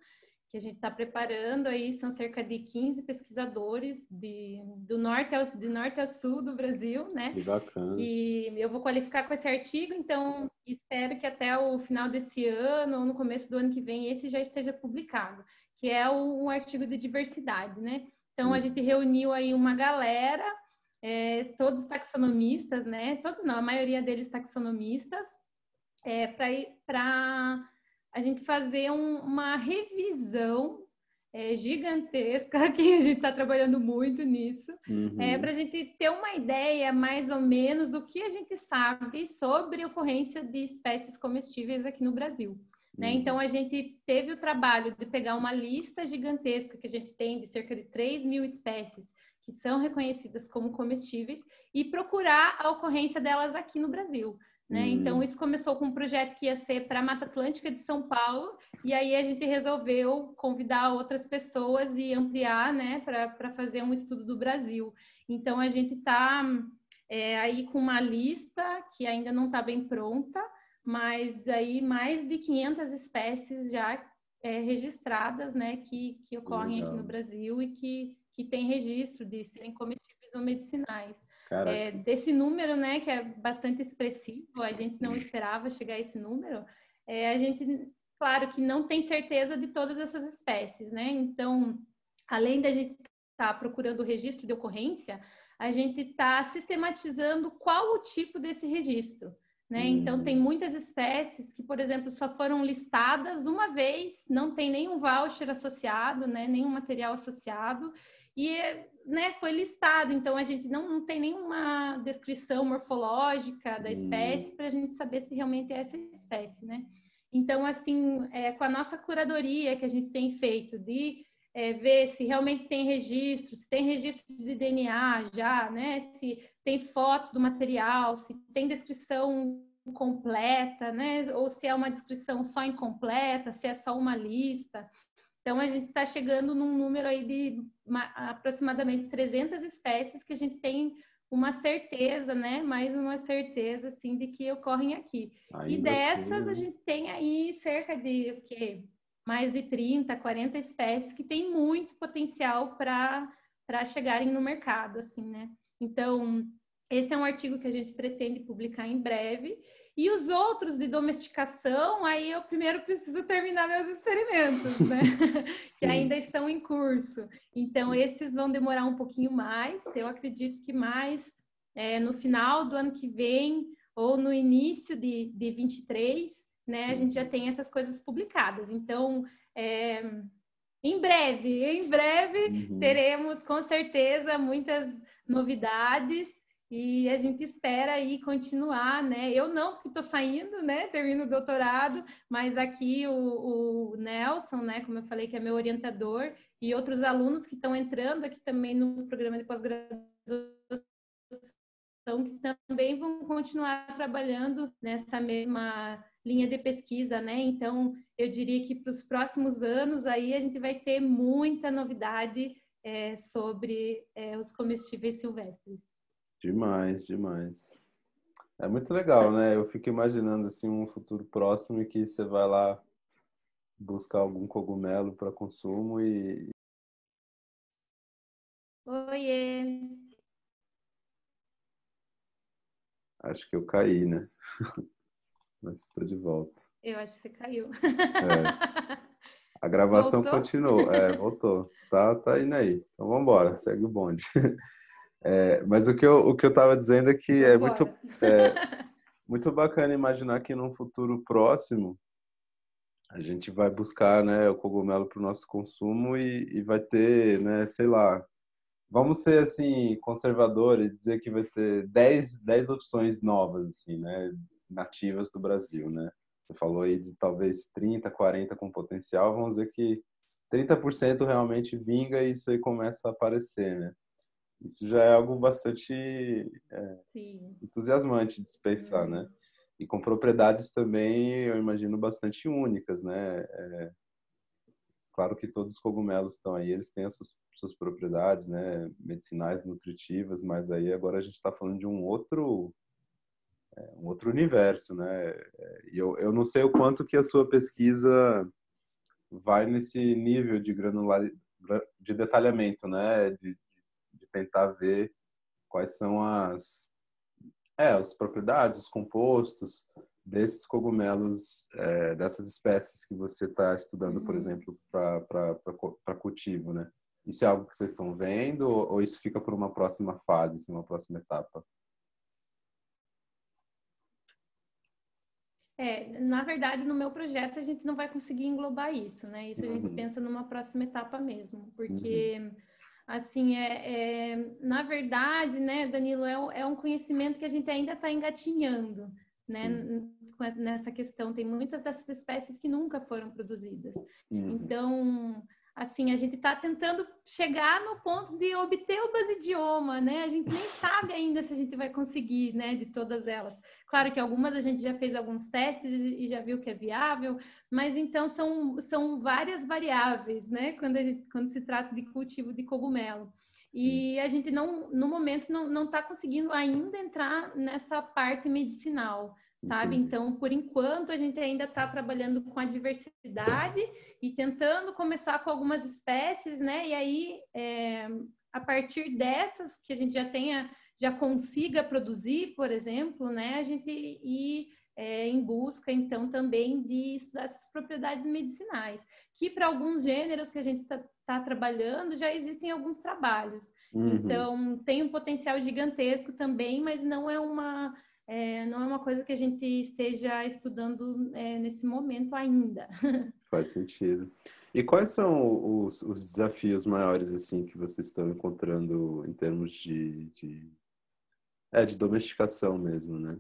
que a gente está preparando aí, são cerca de 15 pesquisadores de, do norte ao, de norte a sul do Brasil, né? Que bacana. E eu vou qualificar com esse artigo, então espero que até o final desse ano ou no começo do ano que vem esse já esteja publicado, que é o, um artigo de diversidade, né? Então a hum. gente reuniu aí uma galera, é, todos taxonomistas, né? Todos não, a maioria deles taxonomistas, é, para a gente fazer um, uma revisão é, gigantesca, que a gente está trabalhando muito nisso, uhum. é, para a gente ter uma ideia mais ou menos do que a gente sabe sobre a ocorrência de espécies comestíveis aqui no Brasil. Né? Uhum. Então, a gente teve o trabalho de pegar uma lista gigantesca que a gente tem de cerca de 3 mil espécies que são reconhecidas como comestíveis e procurar a ocorrência delas aqui no Brasil. Né? Hum. Então, isso começou com um projeto que ia ser para a Mata Atlântica de São Paulo, e aí a gente resolveu convidar outras pessoas e ampliar né, para fazer um estudo do Brasil. Então, a gente está é, aí com uma lista que ainda não está bem pronta, mas aí mais de 500 espécies já é, registradas né, que, que ocorrem Legal. aqui no Brasil e que, que têm registro de serem comestíveis ou medicinais. É, desse número, né, que é bastante expressivo, a gente não esperava chegar a esse número, é, a gente, claro que não tem certeza de todas essas espécies, né? Então, além da gente estar tá procurando o registro de ocorrência, a gente está sistematizando qual o tipo desse registro. Né? Hum. Então, tem muitas espécies que, por exemplo, só foram listadas uma vez, não tem nenhum voucher associado, né? nenhum material associado, e né, foi listado, então a gente não, não tem nenhuma descrição morfológica da espécie hum. para a gente saber se realmente é essa espécie, né? Então, assim, é, com a nossa curadoria que a gente tem feito de é, ver se realmente tem registro, se tem registro de DNA já, né? Se tem foto do material, se tem descrição completa, né? Ou se é uma descrição só incompleta, se é só uma lista. Então, a gente está chegando num número aí de uma, aproximadamente 300 espécies que a gente tem uma certeza, né? Mais uma certeza, assim, de que ocorrem aqui. Ainda e dessas, assim... a gente tem aí cerca de, o quê? Mais de 30, 40 espécies que têm muito potencial para chegarem no mercado, assim, né? Então, esse é um artigo que a gente pretende publicar em breve. E os outros de domesticação, aí eu primeiro preciso terminar meus experimentos, né? que ainda estão em curso. Então, esses vão demorar um pouquinho mais. Eu acredito que mais é, no final do ano que vem ou no início de, de 23, né? A gente já tem essas coisas publicadas. Então, é, em breve, em breve, uhum. teremos com certeza muitas novidades e a gente espera aí continuar, né? Eu não, porque estou saindo, né? Termino o doutorado, mas aqui o, o, Nelson, né? Como eu falei, que é meu orientador, e outros alunos que estão entrando aqui também no programa de pós-graduação, que também vão continuar trabalhando nessa mesma linha de pesquisa, né? Então, eu diria que para os próximos anos aí a gente vai ter muita novidade é, sobre é, os comestíveis silvestres. Demais, demais. É muito legal, né? Eu fico imaginando assim um futuro próximo em que você vai lá buscar algum cogumelo para consumo e Oiê. Acho que eu caí, né? Mas estou de volta. Eu acho que você caiu. É. A gravação voltou? continuou. É, voltou. Tá, tá indo aí. Então vamos embora, segue o bonde. É, mas o que eu o que eu estava dizendo é que é muito é, muito bacana imaginar que num futuro próximo a gente vai buscar né, o cogumelo para o nosso consumo e, e, vai ter, né, sei lá, vamos ser assim conservadores e dizer que vai ter 10, 10 opções novas assim, né, nativas do Brasil, né? Você falou aí de talvez 30, 40 com potencial, vamos dizer que 30% realmente vinga e isso aí começa a aparecer, né? Isso já é algo bastante é, entusiasmante de pensar, né? Uhum. E com propriedades também, eu imagino, bastante únicas, né? É, claro que todos os cogumelos estão aí, eles têm as suas, suas propriedades, né? Medicinais, nutritivas, mas aí agora a gente está falando de um outro é, um outro universo, né? É, e eu, eu não sei o quanto que a sua pesquisa vai nesse nível de granular de detalhamento, né? De tentar ver quais são as é, as propriedades, os compostos desses cogumelos, é, dessas espécies que você está estudando, por uhum. exemplo, para cultivo, né? Isso é algo que vocês estão vendo ou isso fica por uma próxima fase, assim, uma próxima etapa? É, na verdade, no meu projeto a gente não vai conseguir englobar isso, né? Isso a gente uhum. pensa numa próxima etapa mesmo, porque uhum. Assim é, é, na verdade, né, Danilo, é, é um conhecimento que a gente ainda está engatinhando, né? Nessa questão tem muitas dessas espécies que nunca foram produzidas, uhum. então assim, a gente está tentando chegar no ponto de obter o basidioma, né? A gente nem sabe ainda se a gente vai conseguir, né, de todas elas. Claro que algumas a gente já fez alguns testes e já viu que é viável, mas então são, são várias variáveis, né, quando, a gente, quando se trata de cultivo de cogumelo. E a gente não, no momento, não está conseguindo ainda entrar nessa parte medicinal sabe? Então, por enquanto, a gente ainda está trabalhando com a diversidade e tentando começar com algumas espécies, né? E aí, é, a partir dessas que a gente já tenha, já consiga produzir, por exemplo, né? A gente ir é, em busca, então, também de estudar essas propriedades medicinais, que para alguns gêneros que a gente está tá trabalhando já existem alguns trabalhos. Uhum. Então, tem um potencial gigantesco também, mas não é uma é, não é uma coisa que a gente esteja estudando é, nesse momento ainda. Faz sentido. E quais são os, os, desafios maiores assim que vocês estão encontrando em termos de, de, é, de domesticação mesmo, né?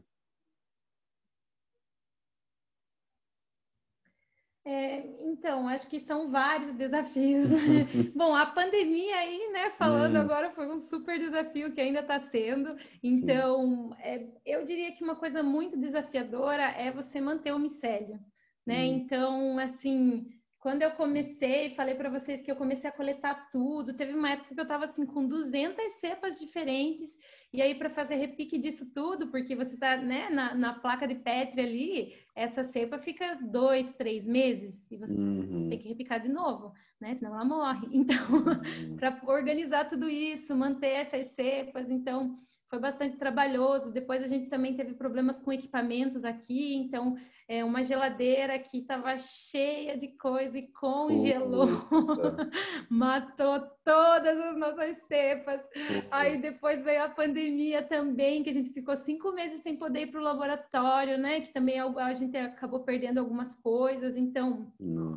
É, então, acho que são vários desafios. Né? Bom, a pandemia aí, né, falando hum. agora, foi um super desafio que ainda está sendo. Então, é, eu diria que uma coisa muito desafiadora é você manter o micélio, né? Hum. Então, assim, quando eu comecei, falei para vocês que eu comecei a coletar tudo. Teve uma época que eu estava assim com 200 cepas diferentes. E aí para fazer repique disso tudo, porque você está né, na, na, placa de Petri ali, essa cepa fica dois, três meses e você, uhum. você tem que repicar de novo, né? Senão ela morre. Então, uhum. para organizar tudo isso, manter essas cepas, então foi bastante trabalhoso. Depois a gente também teve problemas com equipamentos aqui, então é, uma geladeira que estava cheia de coisa e congelou, matou todas as nossas cepas. Aí depois veio a pandemia também, que a gente ficou cinco meses sem poder ir para o laboratório, né? Que também a gente acabou perdendo algumas coisas. Então,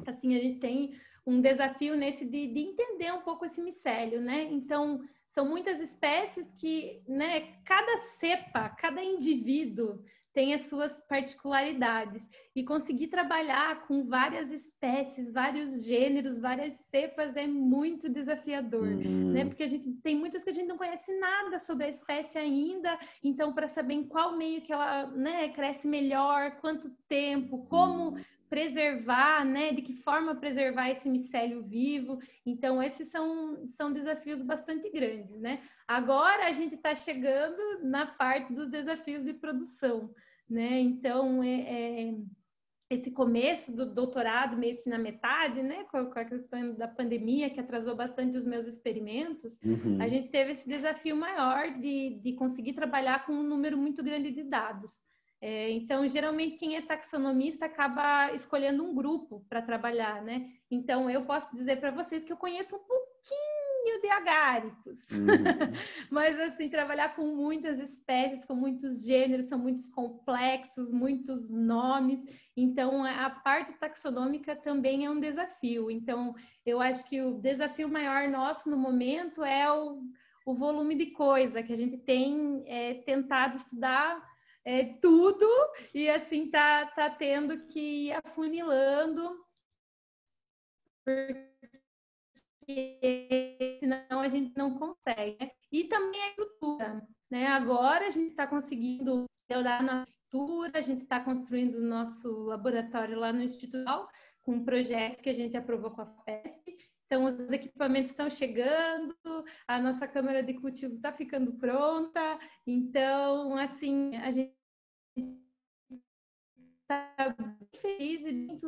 assim, a gente tem um desafio nesse de, de entender um pouco esse micélio, né? Então, são muitas espécies que, né, cada cepa, cada indivíduo tem as suas particularidades e conseguir trabalhar com várias espécies, vários gêneros, várias cepas é muito desafiador, uhum. né? Porque a gente tem muitas que a gente não conhece nada sobre a espécie ainda, então para saber em qual meio que ela, né, cresce melhor, quanto tempo, como uhum preservar, né? De que forma preservar esse micélio vivo. Então, esses são, são desafios bastante grandes, né? Agora a gente está chegando na parte dos desafios de produção, né? Então, é, é, esse começo do doutorado, meio que na metade, né? Com, a questão da pandemia, que atrasou bastante os meus experimentos, uhum. a gente teve esse desafio maior de, de conseguir trabalhar com um número muito grande de dados. É, então, geralmente, quem é taxonomista acaba escolhendo um grupo para trabalhar, né? Então, eu posso dizer para vocês que eu conheço um pouquinho de agáricos. Uhum. Mas, assim, trabalhar com muitas espécies, com muitos gêneros, são muitos complexos, muitos nomes. Então, a parte taxonômica também é um desafio. Então, eu acho que o desafio maior nosso no momento é o, o volume de coisa que a gente tem é, tentado estudar é, tudo e assim tá, tá tendo que ir afunilando porque senão a gente não consegue. Né? E também a estrutura. Né? Agora a gente está conseguindo melhorar a nossa estrutura, a gente está construindo o nosso laboratório lá no Instituto com um projeto que a gente aprovou com a FESP. Então, os equipamentos estão chegando, a nossa câmara de cultivo está ficando pronta. Então, assim, a gente está feliz e muito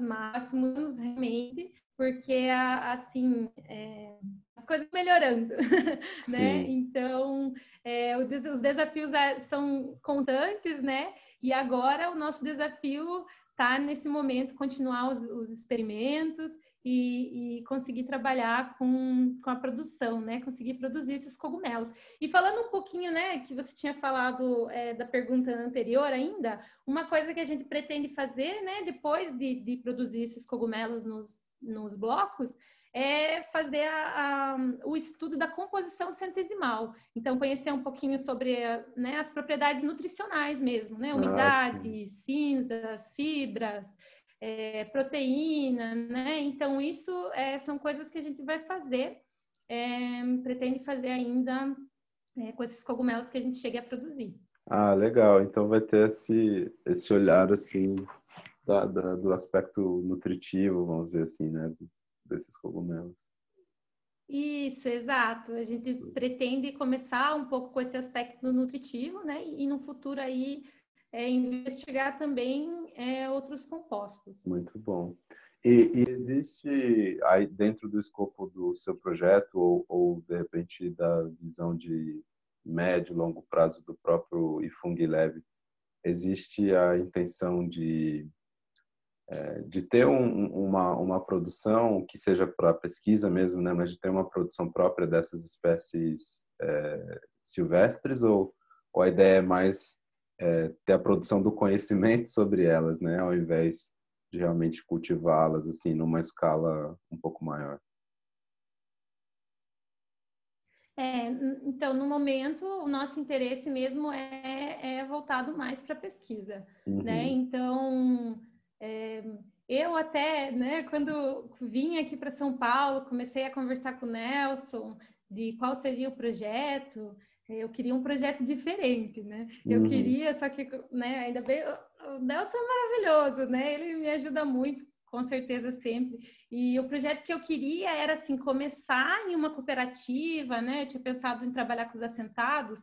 máximos realmente, porque assim é, as coisas melhorando, né? Então é, os desafios é, são constantes, né? E agora o nosso desafio está nesse momento continuar os, os experimentos e, e, conseguir trabalhar com, com a produção, né? Conseguir produzir esses cogumelos. E falando um pouquinho, né, que você tinha falado é, da pergunta anterior ainda, uma coisa que a gente pretende fazer, né, depois de, de produzir esses cogumelos nos, nos blocos, é fazer a, a, o estudo da composição centesimal. Então, conhecer um pouquinho sobre né, as propriedades nutricionais mesmo, né? Umidade, ah, cinzas, fibras, é, proteína, né? Então, isso é, são coisas que a gente vai fazer, é, pretende fazer ainda é, com esses cogumelos que a gente chegue a produzir. Ah, legal. Então vai ter esse, esse olhar, assim, da, da, do aspecto nutritivo, vamos dizer assim, né? Desses cogumelos. Isso, exato. A gente pretende começar um pouco com esse aspecto nutritivo, né? E no futuro aí é, investigar também é, outros compostos. Muito bom. E, e, existe aí dentro do escopo do seu projeto ou, ou, de repente da visão de médio e longo prazo do próprio Ifung Leve, existe a intenção de é, de ter um, uma, uma produção que seja para pesquisa mesmo, né, mas de ter uma produção própria dessas espécies é, silvestres ou, ou a ideia é mais é, ter a produção do conhecimento sobre elas, né, ao invés de realmente cultivá-las assim numa escala um pouco maior. É, então, no momento, o nosso interesse mesmo é, é voltado mais para pesquisa, né? uhum. né? Então, é, eu até, né, quando vim aqui para São Paulo, comecei a conversar com o Nelson de qual seria o projeto, eu queria um projeto diferente, né? Eu uhum. queria, só que, né, ainda bem, o Nelson é maravilhoso, né? Ele me ajuda muito, com certeza sempre. E o projeto que eu queria era assim começar em uma cooperativa, né? Eu tinha pensado em trabalhar com os assentados,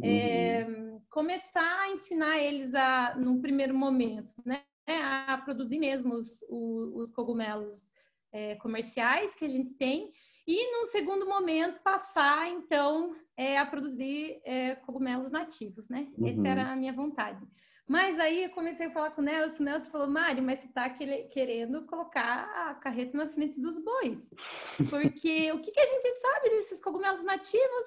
uhum. é, começar a ensinar eles a, num primeiro momento, né? A produzir mesmo os, os cogumelos é, comerciais que a gente tem e, num segundo momento, passar, então, é, a produzir é, cogumelos nativos, né? Uhum. Essa era a minha vontade. Mas aí eu comecei a falar com o Nelson, o Nelson falou, Mário, mas você está querendo colocar a carreta na frente dos bois. Porque o que, que a gente sabe desses cogumelos nativos?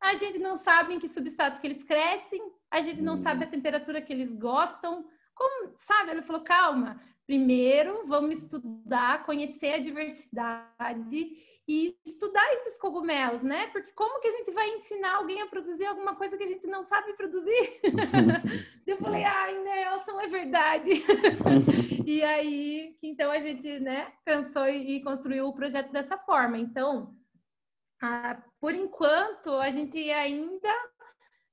A gente não sabe em que substrato que eles crescem, a gente não sabe a uhum. temperatura que eles gostam. Como, sabe? Ele falou, calma, primeiro vamos estudar, conhecer a diversidade e estudar esses cogumelos, né? Porque como que a gente vai ensinar alguém a produzir alguma coisa que a gente não sabe produzir? eu falei, ai, Nelson, é verdade. e aí, então a gente, né, pensou e construiu o projeto dessa forma. Então, ah, por enquanto, a gente ainda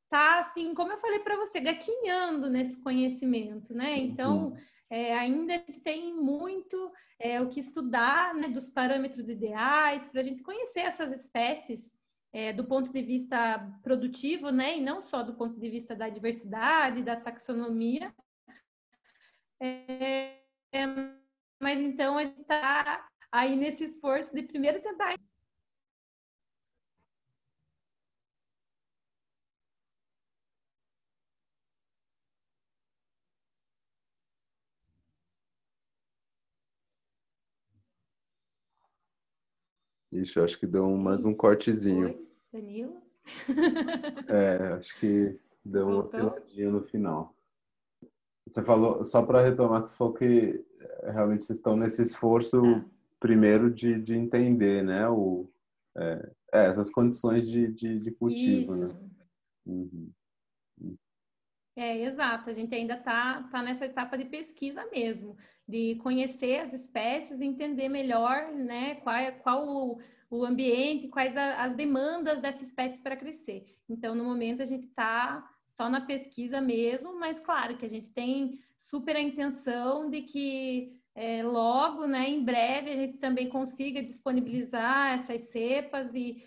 tá assim, como eu falei para você, gatinhando nesse conhecimento, né? Então, uhum é, ainda tem muito é, o que estudar né, dos parâmetros ideais para a gente conhecer essas espécies é, do ponto de vista produtivo, né, e não só do ponto de vista da diversidade, da taxonomia. É, mas então a gente está aí nesse esforço de primeiro tentar Ixi, acho que deu mais um cortezinho. Oi, Danilo? é, acho que deu uma osciladinha no final. Você falou, só para retomar, você falou que é, realmente vocês estão nesse esforço tá. primeiro de, de entender, né, o, é, é, essas condições de, de, de cultivo, né? Isso. né? Uhum. É, exato. A gente ainda está tá nessa etapa de pesquisa mesmo, de conhecer as espécies, entender melhor né, qual, é, qual o, o ambiente, quais a, as demandas dessa espécie para crescer. Então, no momento, a gente está só na pesquisa mesmo, mas claro que a gente tem super a intenção de que é, logo, né, em breve, a gente também consiga disponibilizar essas cepas e,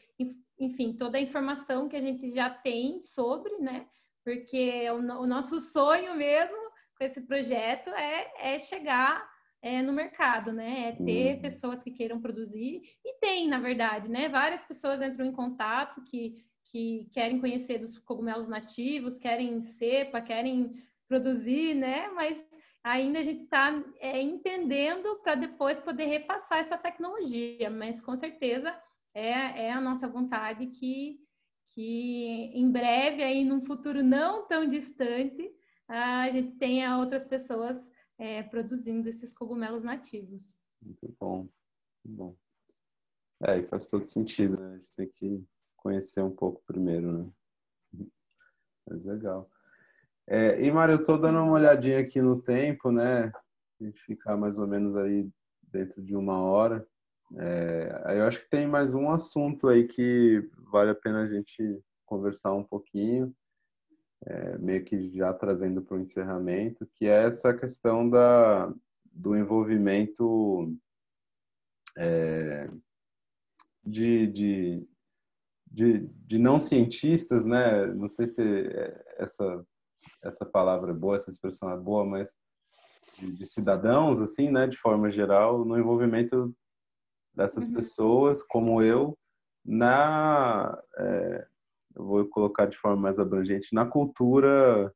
enfim, toda a informação que a gente já tem sobre, né? Porque o, o nosso sonho mesmo com esse projeto é, é chegar é, no mercado, né? É ter uhum. pessoas que queiram produzir. E tem, na verdade, né? Várias pessoas entram em contato que, que querem conhecer dos cogumelos nativos, querem cepa, querem produzir, né? Mas ainda a gente está é, entendendo para depois poder repassar essa tecnologia. Mas com certeza é, é a nossa vontade que que em breve, aí num futuro não tão distante, a gente tenha outras pessoas é, produzindo esses cogumelos nativos. Muito bom, muito bom. É, e faz todo sentido, né? A gente tem que conhecer um pouco primeiro, né? Mas legal. É, e, Mário, eu tô dando uma olhadinha aqui no tempo, né? A gente ficar mais ou menos aí dentro de uma hora. É, eu acho que tem mais um assunto aí que vale a pena a gente conversar um pouquinho, é, meio que já trazendo para o encerramento, que é essa questão da, do envolvimento é, de, de, de, de, não cientistas, né? Não sei se essa, essa palavra é boa, essa expressão é boa, mas de, de cidadãos, assim, né? De forma geral, no envolvimento dessas uhum. pessoas, como eu, na, é, eu vou colocar de forma mais abrangente, na cultura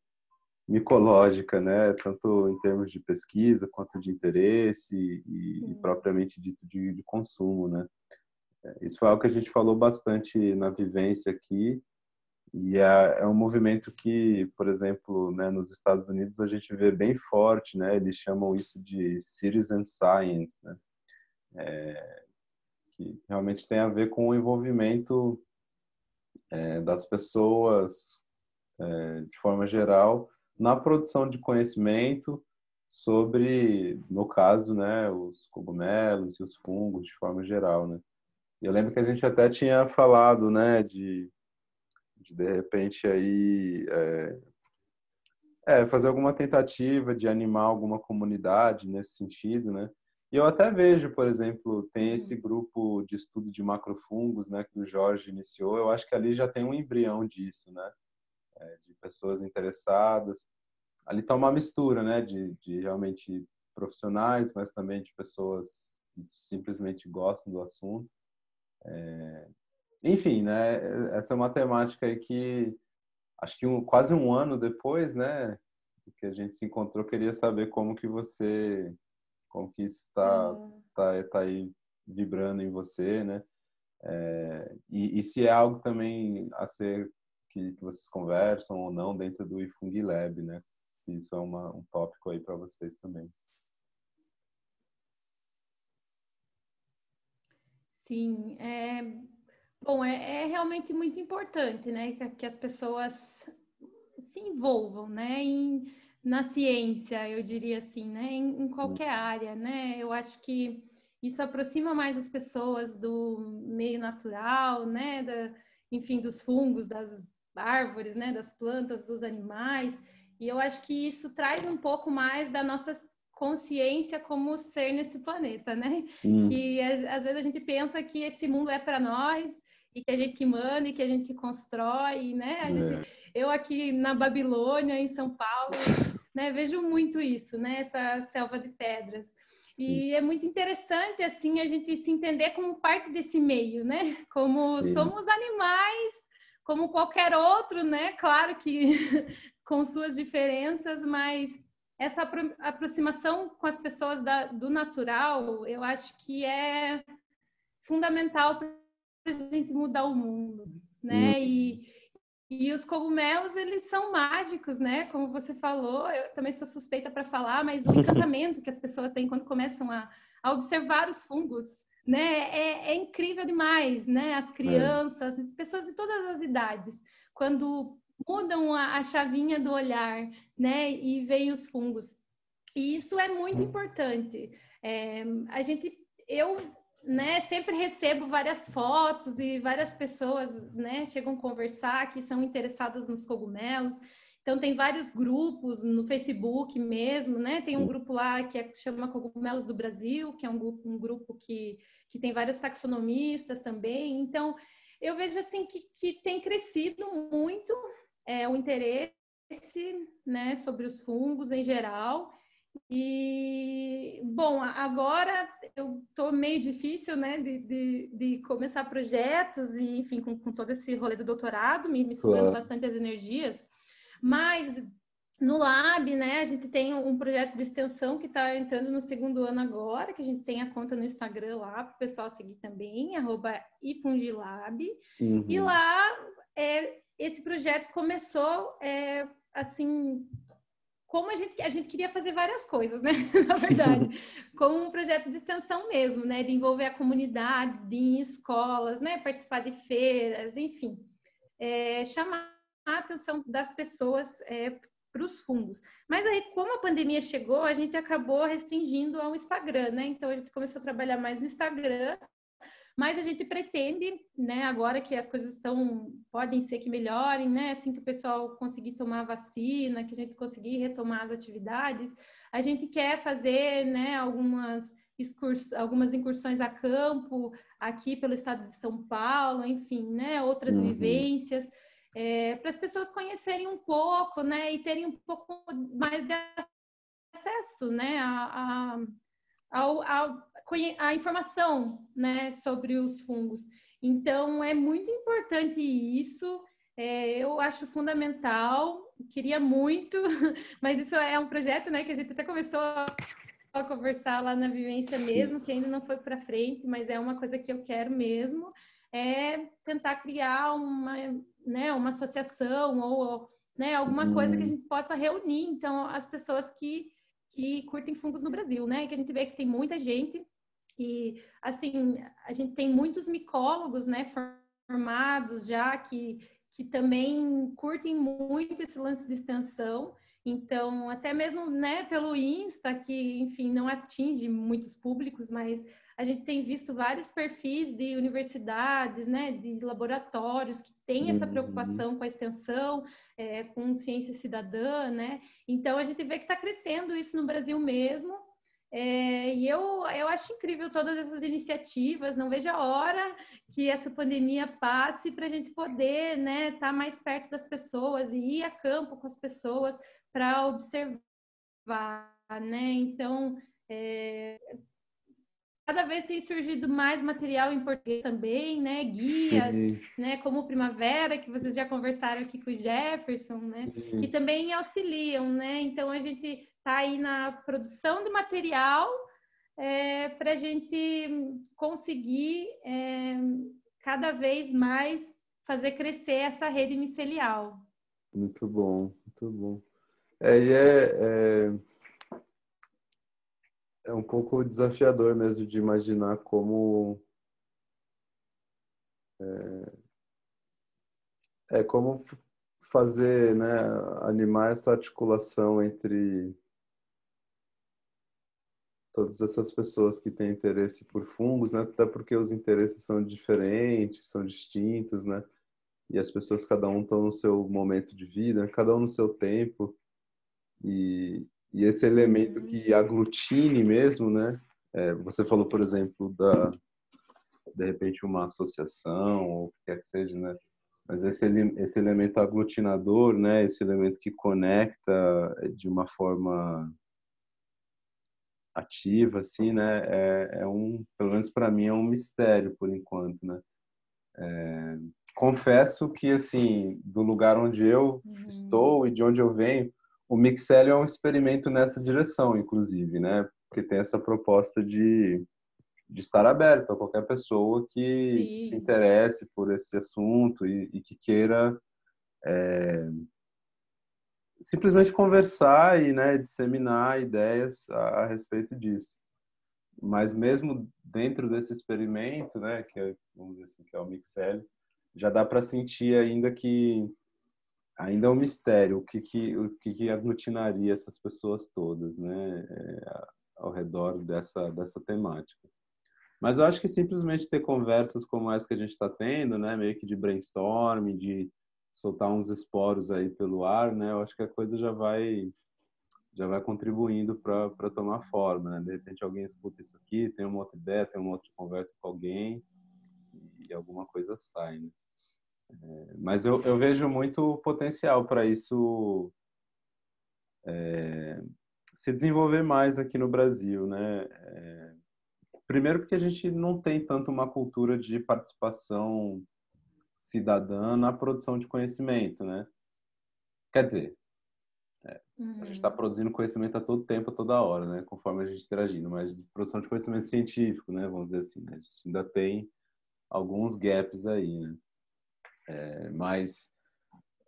micológica, né? Tanto em termos de pesquisa quanto de interesse e, e propriamente dito de, de, consumo, né? É, isso foi algo que a gente falou bastante na vivência aqui e é, é um movimento que, por exemplo, né, nos Estados Unidos a gente vê bem forte, né? Eles chamam isso de citizen science, né? É, que realmente tem a ver com o envolvimento é, das pessoas, é, de forma geral, na produção de conhecimento sobre, no caso, né, os cogumelos e os fungos, de forma geral, né. Eu lembro que a gente até tinha falado, né, de de, de repente aí é, é, fazer alguma tentativa de animar alguma comunidade nesse sentido, né? E eu até vejo, por exemplo, tem uhum. esse grupo de estudo de macrofungos, né, que o Jorge iniciou. Eu acho que ali já tem um embrião disso, né, é, de pessoas interessadas. Ali está uma mistura, né, de, de realmente profissionais, mas também de pessoas que simplesmente gostam do assunto. É... Enfim, né, essa é uma temática aí que acho que um, quase um ano depois, né, que a gente se encontrou, queria saber como que você como que isso está é. tá, tá aí vibrando em você, né? É, e, e, se é algo também a ser que, que, vocês conversam ou não dentro do iFung Lab, né? Se isso é uma, um tópico aí para vocês também. Sim, é, bom, é, é realmente muito importante, né, que, que as pessoas se envolvam, né, em, na ciência, eu diria assim, né? Em, em, qualquer área, né? Eu acho que isso aproxima mais as pessoas do meio natural, né? Da, enfim, dos fungos, das árvores, né? Das plantas, dos animais. E eu acho que isso traz um pouco mais da nossa consciência como ser nesse planeta, né? Hum. Que às vezes a gente pensa que esse mundo é para nós e que a gente que manda e que a gente que constrói, né? Gente, é. Eu aqui na Babilônia, em São Paulo, né, vejo muito isso, né? Essa selva de pedras. Sim. E é muito interessante, assim, a gente se entender como parte desse meio, né? Como Sim. somos animais, como qualquer outro, né? Claro que com suas diferenças, mas essa aproximação com as pessoas da, do natural, eu acho que é fundamental para a gente mudar o mundo, né? Hum. E, e os cogumelos, eles são mágicos, né? Como você falou, eu também sou suspeita para falar, mas o encantamento que as pessoas têm quando começam a, a observar os fungos, né? É, é, incrível demais, né? As crianças, é. as pessoas de todas as idades, quando mudam a, a chavinha do olhar, né? E veem os fungos. E isso é muito hum. importante. É, a gente, eu né, sempre recebo várias fotos e várias pessoas, né, chegam conversar que são interessadas nos cogumelos. Então tem vários grupos no Facebook mesmo, né? Tem um grupo lá que, é, chama Cogumelos do Brasil, que é um grupo, um grupo que, que tem vários taxonomistas também. Então eu vejo assim que, que tem crescido muito é, o interesse né, sobre os fungos em geral. E, bom, agora eu estou meio difícil, né, de, de, de, começar projetos e, enfim, com, com, todo esse rolê do doutorado, me, me sugando claro. bastante as energias. Mas no Lab, né, a gente tem um projeto de extensão que está entrando no segundo ano agora, que a gente tem a conta no Instagram lá para o pessoal seguir também, arroba ifungilab. Uhum. E lá, é, esse projeto começou, é, assim, como a gente, a gente queria fazer várias coisas, né? Na verdade, como um projeto de extensão mesmo, né? De envolver a comunidade, de ir em escolas, né? Participar de feiras, enfim. É, chamar a atenção das pessoas é, para os fundos. Mas aí, como a pandemia chegou, a gente acabou restringindo ao Instagram, né? Então, a gente começou a trabalhar mais no Instagram mas a gente pretende, né, agora que as coisas estão, podem ser que melhorem, né, assim que o pessoal conseguir tomar a vacina, que a gente conseguir retomar as atividades, a gente quer fazer, né, algumas algumas incursões a campo aqui pelo estado de São Paulo, enfim, né, outras uhum. vivências, é, para as pessoas conhecerem um pouco, né, e terem um pouco mais de acesso, né, a, a ao, ao, a informação né, sobre os fungos. Então, é muito importante isso, é, eu acho fundamental, queria muito, mas isso é um projeto né, que a gente até começou a conversar lá na vivência mesmo, que ainda não foi para frente, mas é uma coisa que eu quero mesmo, é tentar criar uma, né, uma associação ou né, alguma coisa que a hum. gente possa reunir, então, as pessoas que, que curtem fungos no Brasil, né, que a gente vê que tem muita gente e, assim, a gente tem muitos micólogos, né, formados já, que, que também curtem muito esse lance de extensão. Então, até mesmo, né, pelo Insta, que, enfim, não atinge muitos públicos, mas a gente tem visto vários perfis de universidades, né, de laboratórios que têm essa uhum. preocupação com a extensão, é, com ciência cidadã, né? Então, a gente vê que está crescendo isso no Brasil mesmo, é, e eu, eu acho incrível todas essas iniciativas, não vejo a hora que essa pandemia passe para a gente poder estar né, tá mais perto das pessoas e ir a campo com as pessoas para observar, né? Então, é, cada vez tem surgido mais material em português também, né? Guias, Sim. né? Como Primavera, que vocês já conversaram aqui com o Jefferson, né? Sim. Que também auxiliam, né? Então a gente está aí na produção de material é, para a gente conseguir é, cada vez mais fazer crescer essa rede micelial. Muito bom, muito bom. É, é, é, é um pouco desafiador mesmo de imaginar como é, é como fazer, né, animar essa articulação entre todas essas pessoas que têm interesse por fungos, né? Até porque os interesses são diferentes, são distintos, né? E as pessoas, cada um estão no seu momento de vida, cada um no seu tempo. E, e esse elemento que uhum. aglutine mesmo, né? É, você falou, por exemplo, da de repente uma associação ou o que quer que seja, né? Mas esse, esse elemento aglutinador, né? Esse elemento que conecta de uma forma ativa, assim, né? É, é um, pelo menos para mim, é um mistério por enquanto, né? É, confesso que, assim, do lugar onde eu uhum. estou e de onde eu venho, o Mixel é um experimento nessa direção, inclusive, né? Porque tem essa proposta de de estar aberto a qualquer pessoa que Sim. se interesse por esse assunto e, e que queira é, simplesmente conversar e né, disseminar ideias a, a, respeito disso. Mas mesmo dentro desse experimento, né, que é, vamos dizer assim, que é o Mixel, já dá para sentir ainda que ainda é um mistério o que que o que, que aglutinaria essas pessoas todas, né, é, ao redor dessa dessa temática. Mas eu acho que simplesmente ter conversas como essa que a gente está tendo, né, meio que de brainstorming, de soltar uns esporos aí pelo ar, né, eu acho que a coisa já vai já vai contribuindo para tomar forma, né? De repente alguém escuta isso aqui, tem uma outra ideia, tem uma outra conversa com alguém e alguma coisa sai, né? É, mas eu, eu vejo muito potencial para isso é, se desenvolver mais aqui no Brasil, né? É, primeiro porque a gente não tem tanto uma cultura de participação cidadã na produção de conhecimento, né? Quer dizer, é, uhum. a gente está uhum. produzindo conhecimento a todo tempo, a toda hora, né? Conforme a gente interagindo, mas produção de conhecimento científico, né? Vamos dizer assim, né? a gente ainda tem alguns gaps aí, né? É, mas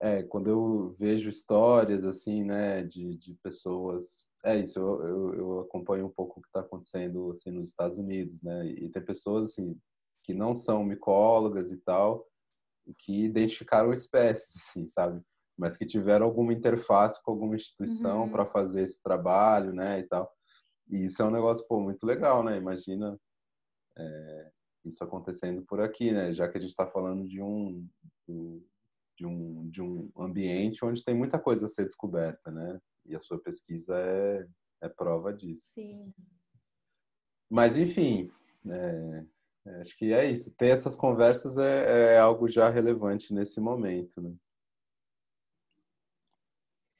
é, quando eu vejo histórias assim, né, de, de pessoas, é isso, eu, eu, eu acompanho um pouco o que está acontecendo assim nos Estados Unidos, né, e tem pessoas assim que não são micólogas e tal, que identificaram espécies, assim, sabe, mas que tiveram alguma interface com alguma instituição uhum. para fazer esse trabalho, né, e tal. E isso é um negócio pô muito legal, né? Imagina é, isso acontecendo por aqui, né? Já que a gente está falando de um, de um de um ambiente onde tem muita coisa a ser descoberta, né? E a sua pesquisa é, é prova disso. Sim. Mas enfim, é, acho que é isso. Ter essas conversas é, é algo já relevante nesse momento, né?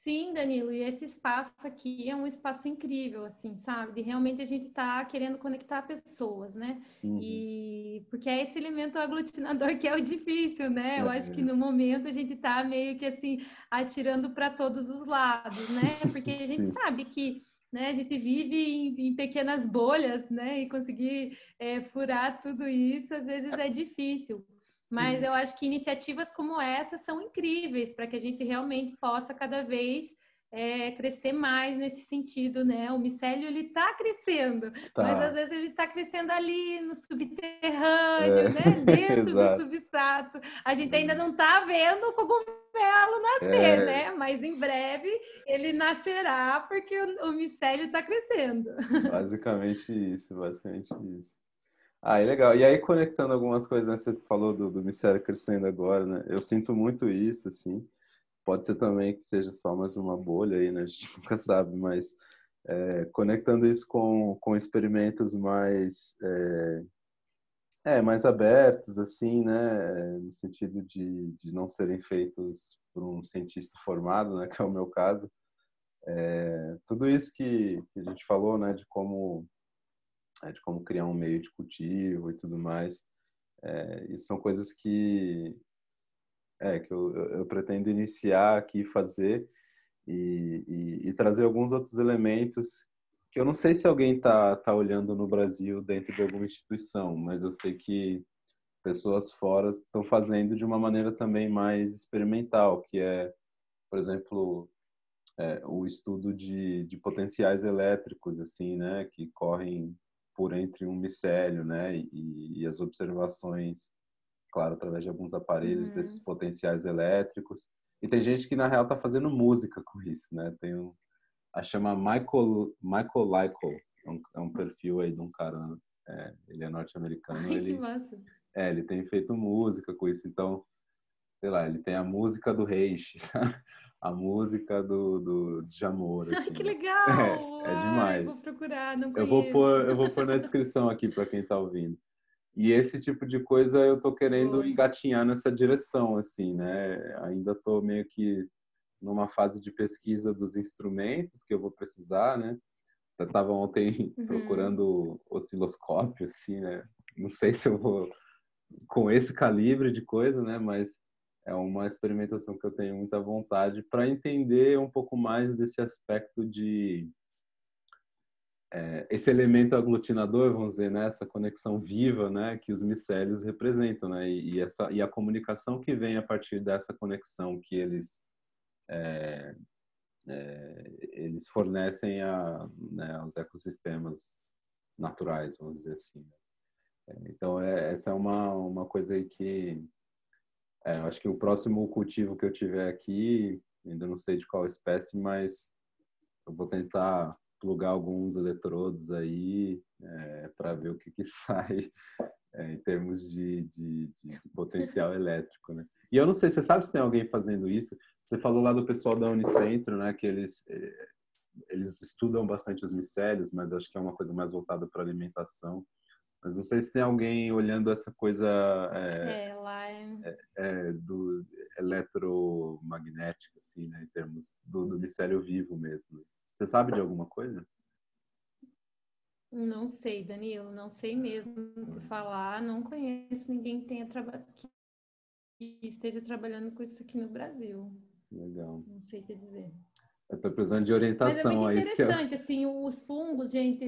Sim, Danilo, e esse espaço aqui é um espaço incrível, assim, sabe? De realmente a gente tá querendo conectar pessoas, né? Uhum. E porque é esse elemento aglutinador que é o difícil, né? Eu acho que no momento a gente tá meio que assim atirando para todos os lados, né? Porque a gente sabe que né, a gente vive em, em, pequenas bolhas, né? E conseguir é, furar tudo isso às vezes é difícil. Mas eu acho que iniciativas como essa são incríveis para que a gente realmente possa cada vez é, crescer mais nesse sentido, né? O micélio ele está crescendo, tá. mas às vezes ele está crescendo ali no subterrâneo, é. né? Dentro do substrato. A gente ainda não está vendo o cogumelo nascer, é. né? Mas em breve ele nascerá porque o, o micélio está crescendo. Basicamente isso, basicamente isso. Ah, é legal. E aí, conectando algumas coisas, né? Você falou do, do mistério crescendo agora, né? Eu sinto muito isso, assim. Pode ser também que seja só mais uma bolha aí, né? A gente nunca sabe, mas é, conectando isso com, com experimentos mais, é, é, mais abertos, assim, né? No sentido de, de não serem feitos por um cientista formado, né? Que é o meu caso. É, tudo isso que, que a gente falou, né? De como é, de como criar um meio de cultivo e tudo mais. É, isso são coisas que é que eu, eu pretendo iniciar aqui fazer e, e, e, trazer alguns outros elementos que eu não sei se alguém está tá olhando no Brasil dentro de alguma instituição, mas eu sei que pessoas fora estão fazendo de uma maneira também mais experimental, que é, por exemplo, é, o estudo de, de potenciais elétricos, assim, né, que correm por entre um micélio, né, e, e as observações, claro, através de alguns aparelhos uhum. desses potenciais elétricos. E tem gente que na real está fazendo música com isso, né? Tem um, a chama Michael Michael Lyko, é um, é um perfil aí de um cara, é, ele é norte-americano. Ele, que massa. É, ele tem feito música com isso, então, sei lá, ele tem a música do Reich, a música do, do. Assim. que legal! É, é demais. vou procurar, não conheço. Eu vou pôr, eu vou pôr na descrição aqui para quem está ouvindo. E esse tipo de coisa eu tô querendo engatinhar nessa direção, assim, né? Ainda tô meio que numa fase de pesquisa dos instrumentos que eu vou precisar, né? Eu estava ontem uhum. procurando osciloscópio, assim, né? Não sei se eu vou com esse calibre de coisa, né? Mas é uma experimentação que eu tenho muita vontade para entender um pouco mais desse aspecto de é, esse elemento aglutinador, vamos dizer, né, essa conexão viva, né, que os micélios representam, né, e, e essa e a comunicação que vem a partir dessa conexão que eles é, é, eles fornecem a, né, aos ecossistemas naturais, vamos dizer assim. É, então, é, essa é uma, uma coisa aí que é, acho que o próximo cultivo que eu tiver aqui, ainda não sei de qual espécie, mas eu vou tentar plugar alguns eletrodos aí é, para ver o que, que sai é, em termos de, de, de, potencial elétrico, né? E eu não sei, você sabe se tem alguém fazendo isso? Você falou lá do pessoal da Unicentro, né? Que eles é, eles estudam bastante os micélios, mas acho que é uma coisa mais voltada para alimentação. Mas não sei se tem alguém olhando essa coisa é, é, lá é... é, é do eletromagnética, assim, né? Em termos do, do micélio vivo mesmo. Você sabe de alguma coisa? Não sei, Danilo, não sei mesmo te falar. Não conheço ninguém que, tenha traba... que esteja trabalhando com isso aqui no Brasil. Legal. Não sei te dizer. Eu tô precisando de orientação Mas é muito interessante, aí, assim, os fungos, gente.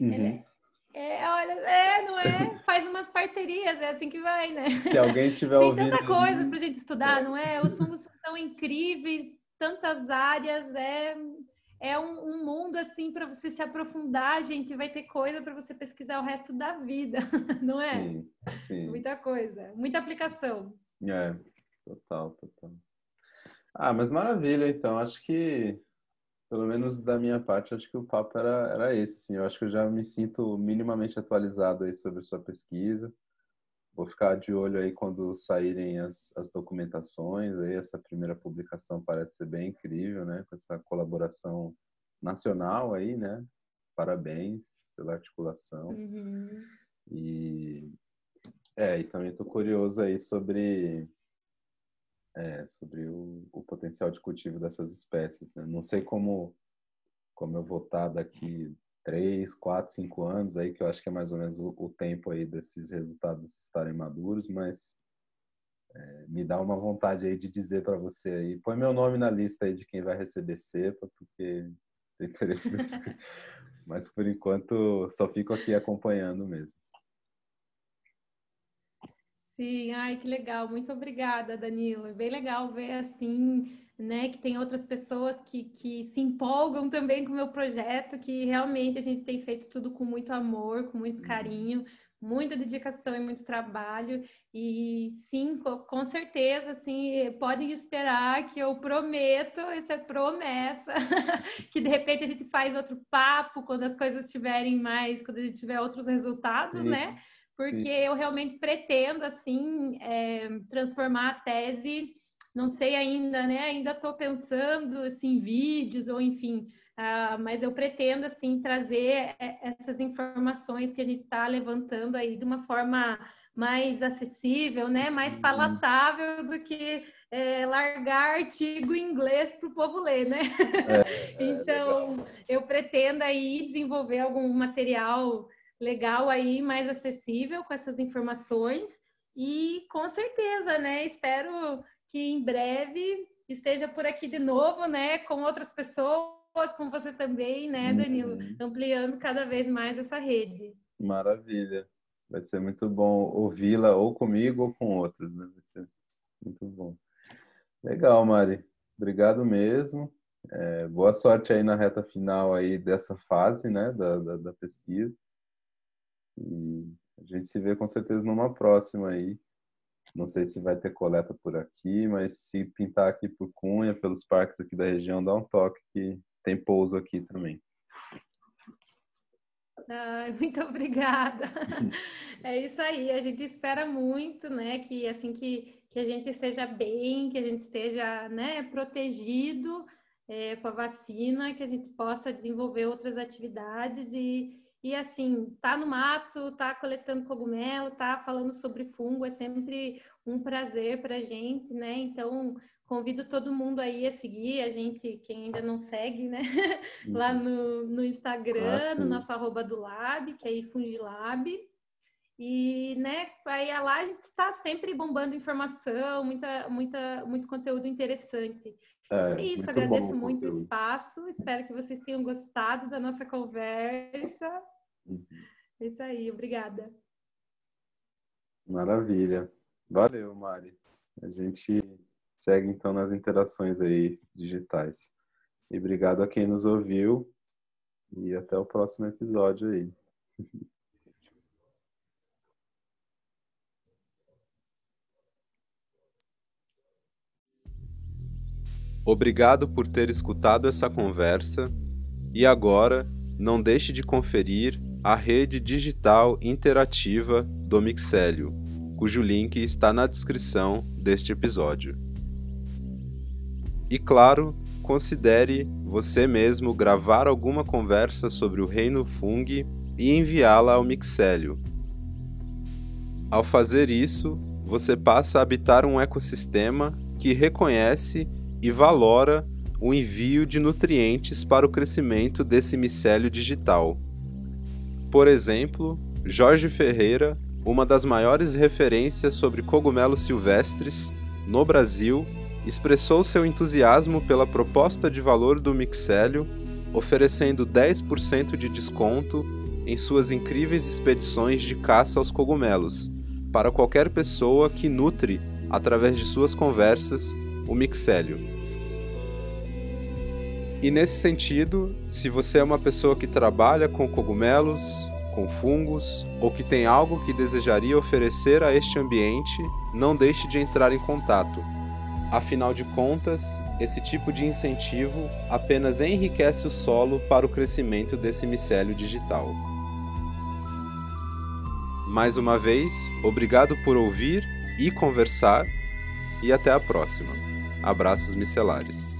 Uhum. É, é, olha, é, não é? Faz umas parcerias, é assim que vai, né? Se alguém tiver Tem ouvindo... tanta coisa para gente estudar, é. não é? Os fungos são tão incríveis, tantas áreas, é é um, um mundo assim para você se aprofundar, gente, vai ter coisa para você pesquisar o resto da vida, não é? Sim, sim. Muita coisa, muita aplicação. É, total, total. Ah, mas maravilha, então, acho que pelo menos da minha parte, acho que o papo era, era esse, sim. Eu acho que eu já me sinto minimamente atualizado aí sobre sua pesquisa. Vou ficar de olho aí quando saírem as, as documentações. Aí essa primeira publicação parece ser bem incrível, né? Com essa colaboração nacional aí, né? Parabéns pela articulação. Uhum. E é, e também estou curioso aí sobre é, sobre o, o, potencial de cultivo dessas espécies. Né? Não sei como como eu vou estar daqui três, quatro, cinco anos aí, que eu acho que é mais ou menos o, o tempo aí desses resultados estarem maduros, mas é, me dá uma vontade aí de dizer para você aí, põe meu nome na lista aí de quem vai receber cepa, porque tem interesse nesse... mas por enquanto só fico aqui acompanhando mesmo. Sim, ai que legal, muito obrigada, Danilo. É bem legal ver assim né, que tem outras pessoas que, que se empolgam também com o meu projeto, que realmente a gente tem feito tudo com muito amor, com muito uhum. carinho, muita dedicação e muito trabalho. E sim, com certeza, assim, podem esperar que eu prometo, isso é promessa, que de repente a gente faz outro papo quando as coisas estiverem mais, quando a gente tiver outros resultados, sim, né? Porque sim. eu realmente pretendo, assim, é, transformar a tese não sei ainda, né? Ainda estou pensando assim, vídeos ou enfim, uh, mas eu pretendo assim trazer é, essas informações que a gente está levantando aí de uma forma mais acessível, né? Mais uhum. palatável do que é, largar artigo em inglês para o povo ler, né? É, é, então, eu pretendo aí desenvolver algum material legal aí, mais acessível com essas informações e com certeza, né? Espero que em breve esteja por aqui de novo, né, com outras pessoas, com você também, né, Danilo, uhum. ampliando cada vez mais essa rede. Maravilha. Vai ser muito bom ouvi-la ou comigo ou com outros, né? Vai ser muito bom. Legal, Mari. Obrigado mesmo. É, boa sorte aí na reta final aí dessa fase, né, da, da, da pesquisa. E a gente se vê com certeza numa próxima aí. Não sei se vai ter coleta por aqui, mas se pintar aqui por Cunha, pelos parques aqui da região, dá um toque que tem pouso aqui também. Ai, muito obrigada. É isso aí, a gente espera muito, né, que assim que, que a gente esteja bem, que a gente esteja, né, protegido é, com a vacina, que a gente possa desenvolver outras atividades e, e assim, tá no mato, tá coletando cogumelo, tá falando sobre fungo, é sempre um prazer para a gente, né? Então, convido todo mundo aí a seguir a gente, quem ainda não segue, né? Lá uhum. no, no Instagram, ah, no nosso arroba do Lab, que é Fungilab. E, né, aí lá a gente está sempre bombando informação, muita, muita, muito conteúdo interessante. É, é isso, agradeço muito o espaço, espero que vocês tenham gostado da nossa conversa. Uhum. É isso aí, obrigada. Maravilha. Valeu, Mari. A gente segue então nas interações aí digitais. E obrigado a quem nos ouviu e até o próximo episódio aí. Obrigado por ter escutado essa conversa e agora não deixe de conferir a rede digital interativa do Mixélio, cujo link está na descrição deste episódio. E claro, considere você mesmo gravar alguma conversa sobre o reino Fung e enviá-la ao Mixélio. Ao fazer isso, você passa a habitar um ecossistema que reconhece e valora o envio de nutrientes para o crescimento desse micélio digital. Por exemplo, Jorge Ferreira, uma das maiores referências sobre cogumelos silvestres no Brasil, expressou seu entusiasmo pela proposta de valor do mixélio, oferecendo 10% de desconto em suas incríveis expedições de caça aos cogumelos, para qualquer pessoa que nutre, através de suas conversas, o mixélio. E nesse sentido, se você é uma pessoa que trabalha com cogumelos, com fungos, ou que tem algo que desejaria oferecer a este ambiente, não deixe de entrar em contato. Afinal de contas, esse tipo de incentivo apenas enriquece o solo para o crescimento desse micélio digital. Mais uma vez, obrigado por ouvir e conversar, e até a próxima. Abraços micelares.